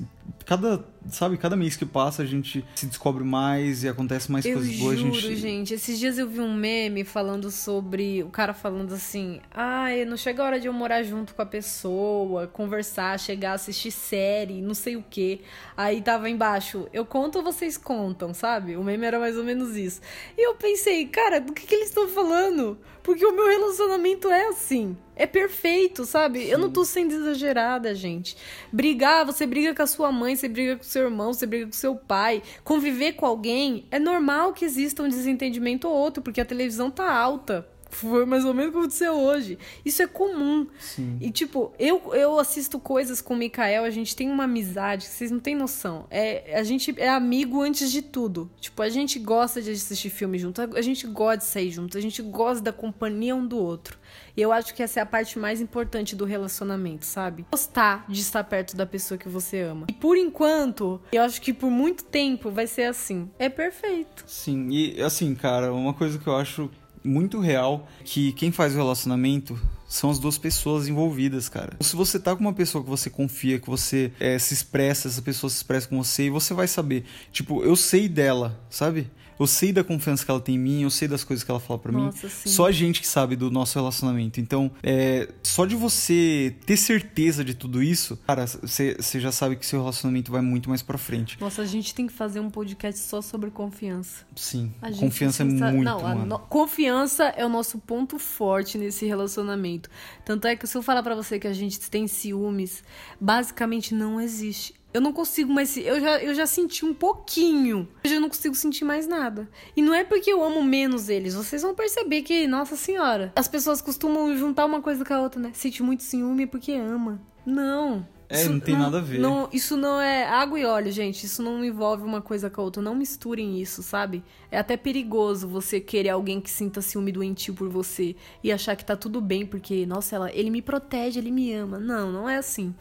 Cada. Sabe, cada mês que passa a gente se descobre mais e acontece mais Eu coisas boas. juro, gente... gente. Esses dias eu vi um meme falando sobre. O cara falando assim: ai, não chega a hora de eu morar junto com a pessoa, conversar, chegar, assistir série, não sei o quê. Aí tava embaixo: eu conto ou vocês contam, sabe? O meme era mais ou menos isso. E eu pensei: cara, do que, que eles estão falando? Porque o meu relacionamento é assim. É perfeito, sabe? Eu não tô sendo exagerada, gente. Brigar, você briga com a sua mãe, você briga com seu irmão, você briga com seu pai. Conviver com alguém, é normal que exista um desentendimento ou outro, porque a televisão tá alta. Foi mais ou menos o que aconteceu hoje. Isso é comum. Sim. E, tipo, eu, eu assisto coisas com o Mikael, a gente tem uma amizade que vocês não têm noção. É, a gente é amigo antes de tudo. Tipo, a gente gosta de assistir filme junto, a gente gosta de sair junto, a gente gosta da companhia um do outro. E eu acho que essa é a parte mais importante do relacionamento, sabe? Gostar de estar perto da pessoa que você ama. E por enquanto, eu acho que por muito tempo vai ser assim. É perfeito. Sim, e assim, cara, uma coisa que eu acho muito real que quem faz o relacionamento são as duas pessoas envolvidas, cara. Se você tá com uma pessoa que você confia, que você é, se expressa, essa pessoa se expressa com você, e você vai saber. Tipo, eu sei dela, sabe? Eu sei da confiança que ela tem em mim, eu sei das coisas que ela fala pra mim. Nossa, sim. Só a gente que sabe do nosso relacionamento. Então, é, só de você ter certeza de tudo isso, cara, você já sabe que seu relacionamento vai muito mais pra frente. Nossa, a gente tem que fazer um podcast só sobre confiança. Sim, A gente confiança é muito, Não, no- Confiança é o nosso ponto forte nesse relacionamento. Tanto é que se eu falar pra você que a gente tem ciúmes, basicamente não existe. Eu não consigo mais. Eu já, eu já senti um pouquinho. Eu já não consigo sentir mais nada. E não é porque eu amo menos eles. Vocês vão perceber que, nossa senhora, as pessoas costumam juntar uma coisa com a outra, né? Sente muito ciúme porque ama. Não. É, não tem nada a ver. Não, isso não é água e óleo, gente. Isso não envolve uma coisa com a outra. Não misturem isso, sabe? É até perigoso você querer alguém que sinta ciúme doentio por você e achar que tá tudo bem porque, nossa, ela, ele me protege, ele me ama. Não, não é assim.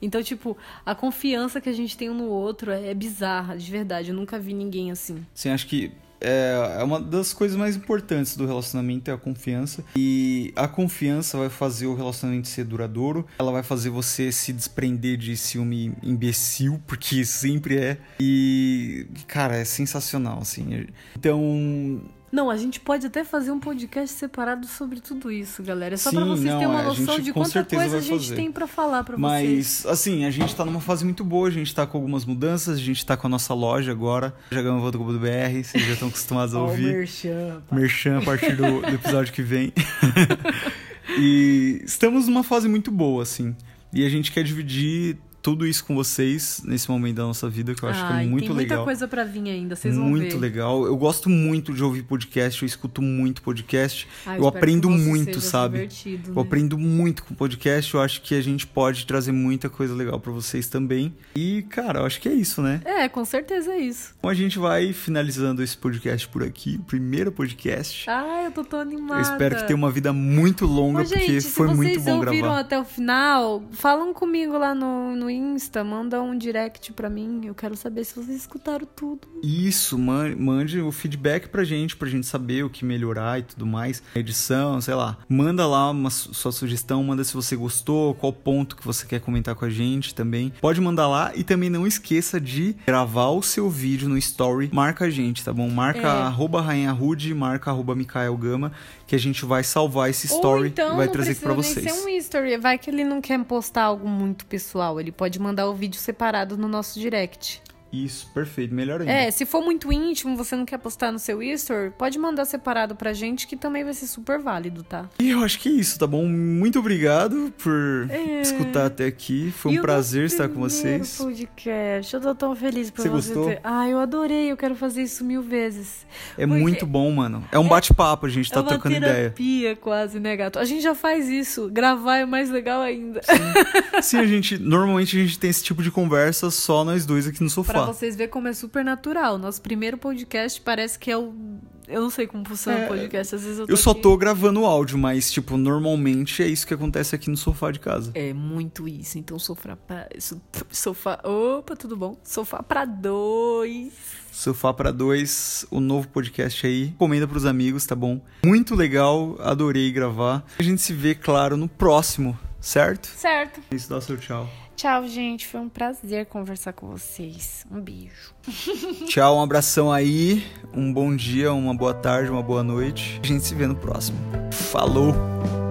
Então, tipo, a confiança que a gente tem um no outro é, é bizarra, de verdade. Eu nunca vi ninguém assim. Sim, acho que é, é uma das coisas mais importantes do relacionamento é a confiança. E a confiança vai fazer o relacionamento ser duradouro. Ela vai fazer você se desprender de ciúme imbecil, porque sempre é. E, cara, é sensacional, assim. Então, Não, a gente pode até fazer um podcast separado sobre tudo isso, galera. É só pra Sim, vocês não, terem uma é, noção gente de quanta coisa a gente fazer. tem pra falar pra vocês. Mas, assim, a gente tá numa fase muito boa, a gente tá com algumas mudanças, a gente tá com a nossa loja agora, jagamavolta.com.br, vocês já estão acostumados a ouvir. merchan, pá. Merchan a partir do, do episódio que vem. e estamos numa fase muito boa, assim. E a gente quer dividir tudo isso com vocês nesse momento da nossa vida, que eu acho que Ai, é muito tem muita legal. coisa pra vir ainda, vocês vão muito ver. legal. Eu gosto muito de ouvir podcast, eu escuto muito podcast. Ai, eu espero aprendo que muito, sabe? divertido, Eu né? aprendo muito com podcast, eu acho que a gente pode trazer muita coisa legal pra vocês também. E, cara, eu acho que é isso, né? É, com certeza é isso. Então a gente vai finalizando esse podcast por aqui, o primeiro podcast. Ai, eu tô tão animada. Eu espero que tenha uma vida muito longa, porque se foi vocês muito bom ouviram gravar. até o final, falam comigo lá no, no Insta, manda um direct pra mim. Eu quero saber se vocês escutaram tudo. Isso, man- mande o feedback pra gente, pra gente saber o que melhorar e tudo mais. Edição, sei lá. Manda lá uma su- sua sugestão, manda se você gostou, qual ponto que você quer comentar com a gente também. Pode mandar lá e também não esqueça de gravar o seu vídeo no story. Marca a gente, tá bom? Marca É. arroba Rainha Rude, marca arroba Mikael Gama, que a gente vai salvar esse story então e vai trazer aqui pra precisa vocês. nem ser um history. Vai que ele não quer postar algo muito pessoal. Ele pode mandar o vídeo separado no nosso direct. Isso, perfeito. Melhor ainda. É, se for muito íntimo, você não quer postar no seu History, pode mandar separado pra gente, que também vai ser super válido, tá? E eu acho que é isso, tá bom? Muito obrigado por escutar até aqui. Foi um É. E o prazer estar com vocês. podcast. Eu tô tão feliz por Você você, gostou? ter. Ah, eu adorei. Eu quero fazer isso mil vezes. É Porque muito bom, mano. É um bate-papo, a gente tá é uma trocando ideia. terapia quase, né, gato? A gente já faz isso. Gravar é mais legal ainda. Sim, a gente. Normalmente a gente tem esse tipo de conversa só nós dois aqui no Pra sofá. Vocês verem como é super natural. Nosso primeiro podcast parece que é o. Eu não sei como funciona o podcast. Às vezes eu tô. Eu só aqui- tô gravando o áudio, mas, tipo, normalmente é isso que acontece aqui no sofá de casa. É muito isso. Então, sofá pra. so- Sofá. Opa, tudo bom? Sofá pra dois. Sofá pra dois, o novo podcast aí. Recomenda pros amigos, tá bom? Muito legal, adorei gravar. A gente se vê, claro, no próximo, certo? Certo. Isso, dá o seu tchau. Tchau, gente. Foi um prazer conversar com vocês. Um beijo. Tchau, um abração aí, um bom dia, uma boa tarde, uma boa noite. A gente se vê no próximo. Falou!